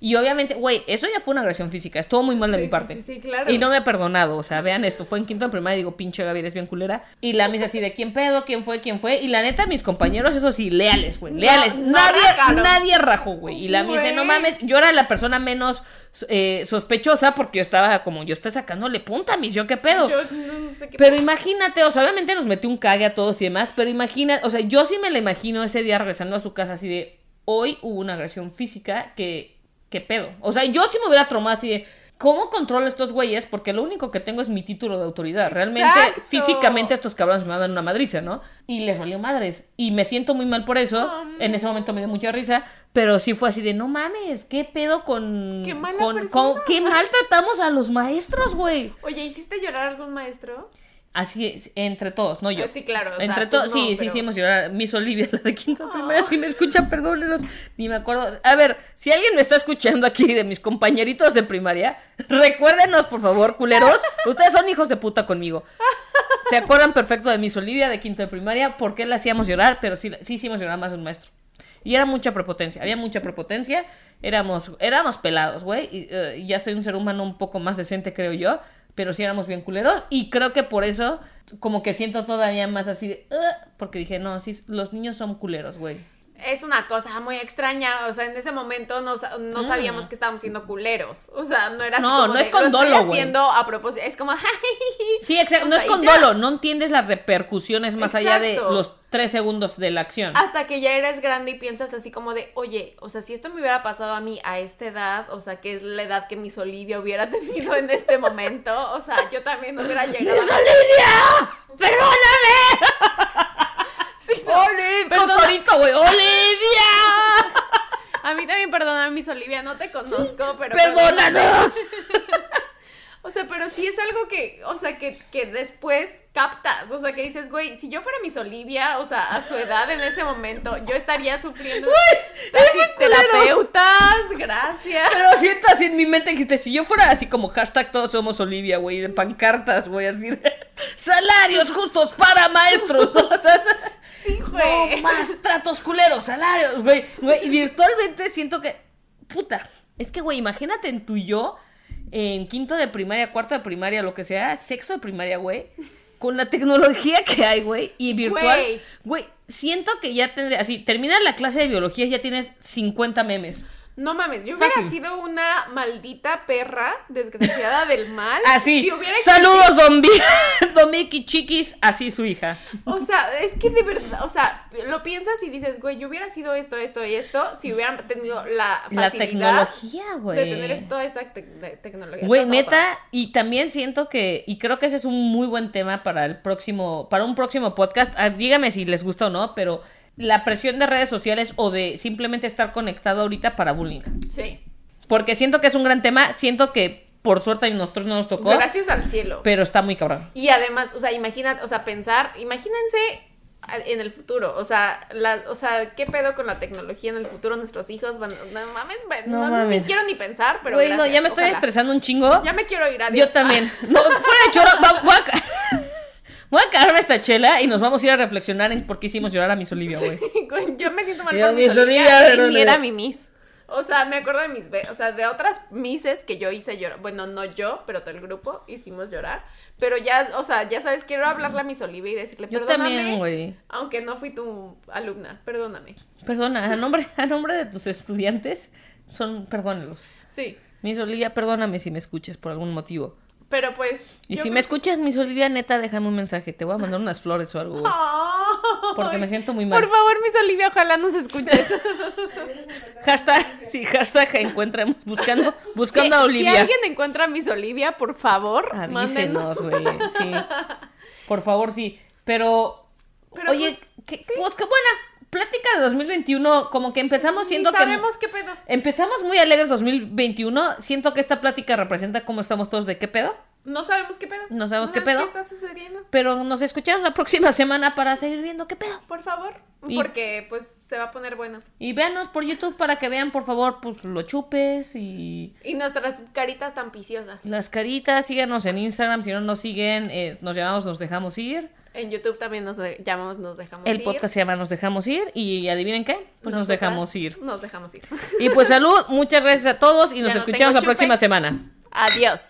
Y obviamente, güey, eso ya fue una agresión física. Estuvo muy mal de Sí, mi parte. sí, sí, claro. Y no me ha perdonado. O sea, vean esto. Fue en quinto de primaria y digo, pinche Gaby, eres bien culera. Y la Miss así de, ¿quién pedo? ¿Quién fue? ¿Quién fue? Y la neta, mis compañeros, eso sí, leales, güey. Leales. no nadie, rajaron. nadie rajó, güey. Y la Miss de, no mames, yo era la persona menos eh, sospechosa porque yo estaba como, yo estoy sacándole punta, mis, yo qué pedo. Yo no sé qué. Pero imagínate, o sea, obviamente nos metió un cague a todos y demás, pero imagina, o sea, yo sí me la imagino ese día regresando a su casa así de, hoy hubo una agresión física que, qué pedo. O sea, yo sí me hubiera traumado así de, ¿cómo controlo estos güeyes? Porque lo único que tengo es mi título de autoridad. Realmente, Exacto. físicamente estos cabrones me dan una madriza, ¿no? Y les valió madres. Y me siento muy mal por eso. En ese momento me dio mucha risa, pero sí fue así de, no mames, ¿qué pedo con... Qué mala con, persona. con- qué mal tratamos a los maestros, güey. Oye, ¿hiciste llorar a algún maestro? Así es, entre todos, no yo. Ah, sí, claro, o entre todos, no, sí, sí, pero- sí, hemos llorado. Miss Olivia, la de quinto Ah. primera, si me escucha, perdónenos. Ni me acuerdo. A ver, si alguien me está escuchando aquí de mis compañeritos de primaria, recuérdenos, por favor, culeros. Ustedes son hijos de puta conmigo. Se acuerdan perfecto de Miss Olivia de quinto de primaria, por qué la hacíamos llorar, pero sí, sí hicimos llorar más un maestro. Y era mucha prepotencia, había mucha prepotencia, éramos, éramos pelados, güey, y, y ya soy un ser humano un poco más decente, creo yo, pero sí éramos bien culeros, y creo que por eso, como que siento todavía más así de, "Ugh", porque dije, no, sí, los niños son culeros, güey. Es una cosa muy extraña, o sea, en ese momento no, no Mm. sabíamos que estábamos siendo culeros, o sea, no era así No, como no de, es con lo estoy dolo, güey. haciendo a propósito, es como, Sí, exacto, no es con dolo, no entiendes las repercusiones más allá de los tres segundos de la acción. hasta que ya eres grande y piensas así como de, oye, o sea, si esto me hubiera pasado a mí a esta edad, o sea, que es la edad que Miss Olivia hubiera tenido en este momento, o sea, yo también hubiera llegado. ¡Miss Olivia! ¡Perdóname! Sí, no. ¡Oli! ¡Con Perdona. güey! ¡Olivia! A mí también perdóname, Miss Olivia, no te conozco, pero ¡Perdónanos! O pero sí es algo que, o sea, que, que después captas, o sea, que dices, güey, si yo fuera Miss Olivia, o sea, a su edad en ese momento, yo estaría sufriendo terapeutas, gracias. Pero siento así en mi mente que si yo fuera así como hashtag todos somos Olivia, güey, de pancartas, güey, así salarios justos para maestros. Sí, no güey. más tratos culeros, salarios, güey. güey. Y virtualmente siento que, puta, es que, güey, imagínate en tu yo, en quinto de primaria, cuarto de primaria, lo que sea, sexto de primaria, güey. Con la tecnología que hay, güey, y virtual, Güey. siento que ya tendría, así, terminas la clase de biología y ya tienes 50 memes. No mames, yo hubiera Fácil. sido una maldita perra desgraciada del mal. Así, si hubiera saludos, don, Vi- don Vicky Chiquis, así su hija. O sea, es que de verdad, o sea, lo piensas y dices, güey, yo hubiera sido esto, esto y esto si hubieran tenido la La facilidad tecnología, güey. de tener toda esta te- de- tecnología. Güey, neta, y también siento que, y creo que ese es un muy buen tema para el próximo, para un próximo podcast. Ah, dígame si les gusta o no, pero la presión de redes sociales o de simplemente estar conectado ahorita para bullying. Sí. Porque siento que es un gran tema, siento que por suerte a nosotros no nos tocó. Gracias al cielo. Pero está muy cabrón. Y además, o sea, imagina, o sea, pensar, imagínense en el futuro, o sea, la, o sea, ¿qué pedo con la tecnología en el futuro? Nuestros hijos van, no mames, no, No mames. ni quiero ni pensar, pero Güey, no, ya me estoy ojalá. estresando un chingo. Ya me quiero ir, adiós. Yo también. No, fuera de choro, va- voy a, voy a acabarme esta chela y nos vamos a ir a reflexionar en por qué hicimos llorar a Miss Olivia, güey. Yo me siento mal por mi Miss Olivia, Olivia, y ni era mi Miss. O sea, me acuerdo de mis, o sea, de otras Misses que yo hice llorar. Bueno, no yo, pero todo el grupo hicimos llorar. Pero ya, o sea, ya sabes, quiero hablarle a Miss Olivia y decirle, Yo perdóname. también, güey. Aunque no fui tu alumna, perdóname. Perdona, a nombre, a nombre de tus estudiantes, son, perdónelos. Sí, Miss Olivia, perdóname si me escuchas por algún motivo. Pero pues... Y si creo- me escuchas, Miss Olivia, neta, déjame un mensaje. Te voy a mandar unas flores o algo, güey. Porque me siento muy mal. Por favor, Miss Olivia, ojalá nos escuches. Hashtag, sí, hashtag encuentremos, buscando, buscando Si- a Olivia. Si alguien encuentra a Miss Olivia, por favor, mándenos. Güey. Sí. Por favor, sí. Pero, Pero, oye, pues qué buena plática de 2021. Como que empezamos siendo que... sabemos qué pedo. Empezamos muy alegres 2021. Siento que esta plática representa cómo estamos todos de qué pedo. No sabemos qué pedo. No sabemos qué pedo. ¿Qué está sucediendo? Pero nos escuchamos la próxima semana para seguir viendo qué pedo. Por favor. Y- Porque pues se va a poner bueno. Y véanos por YouTube para que vean, por favor, pues lo chupes y Y nuestras caritas tan piciosas. las caritas. Síganos en Instagram. Si no nos siguen, eh, nos llamamos Nos Dejamos Ir. En YouTube también nos llamamos Nos Dejamos El Ir. podcast se llama Nos Dejamos Ir. Y adivinen qué, pues nos dejamos ir. Nos dejamos ir. Y pues salud, muchas gracias a todos y nos Ya escuchamos la próxima semana. Adiós.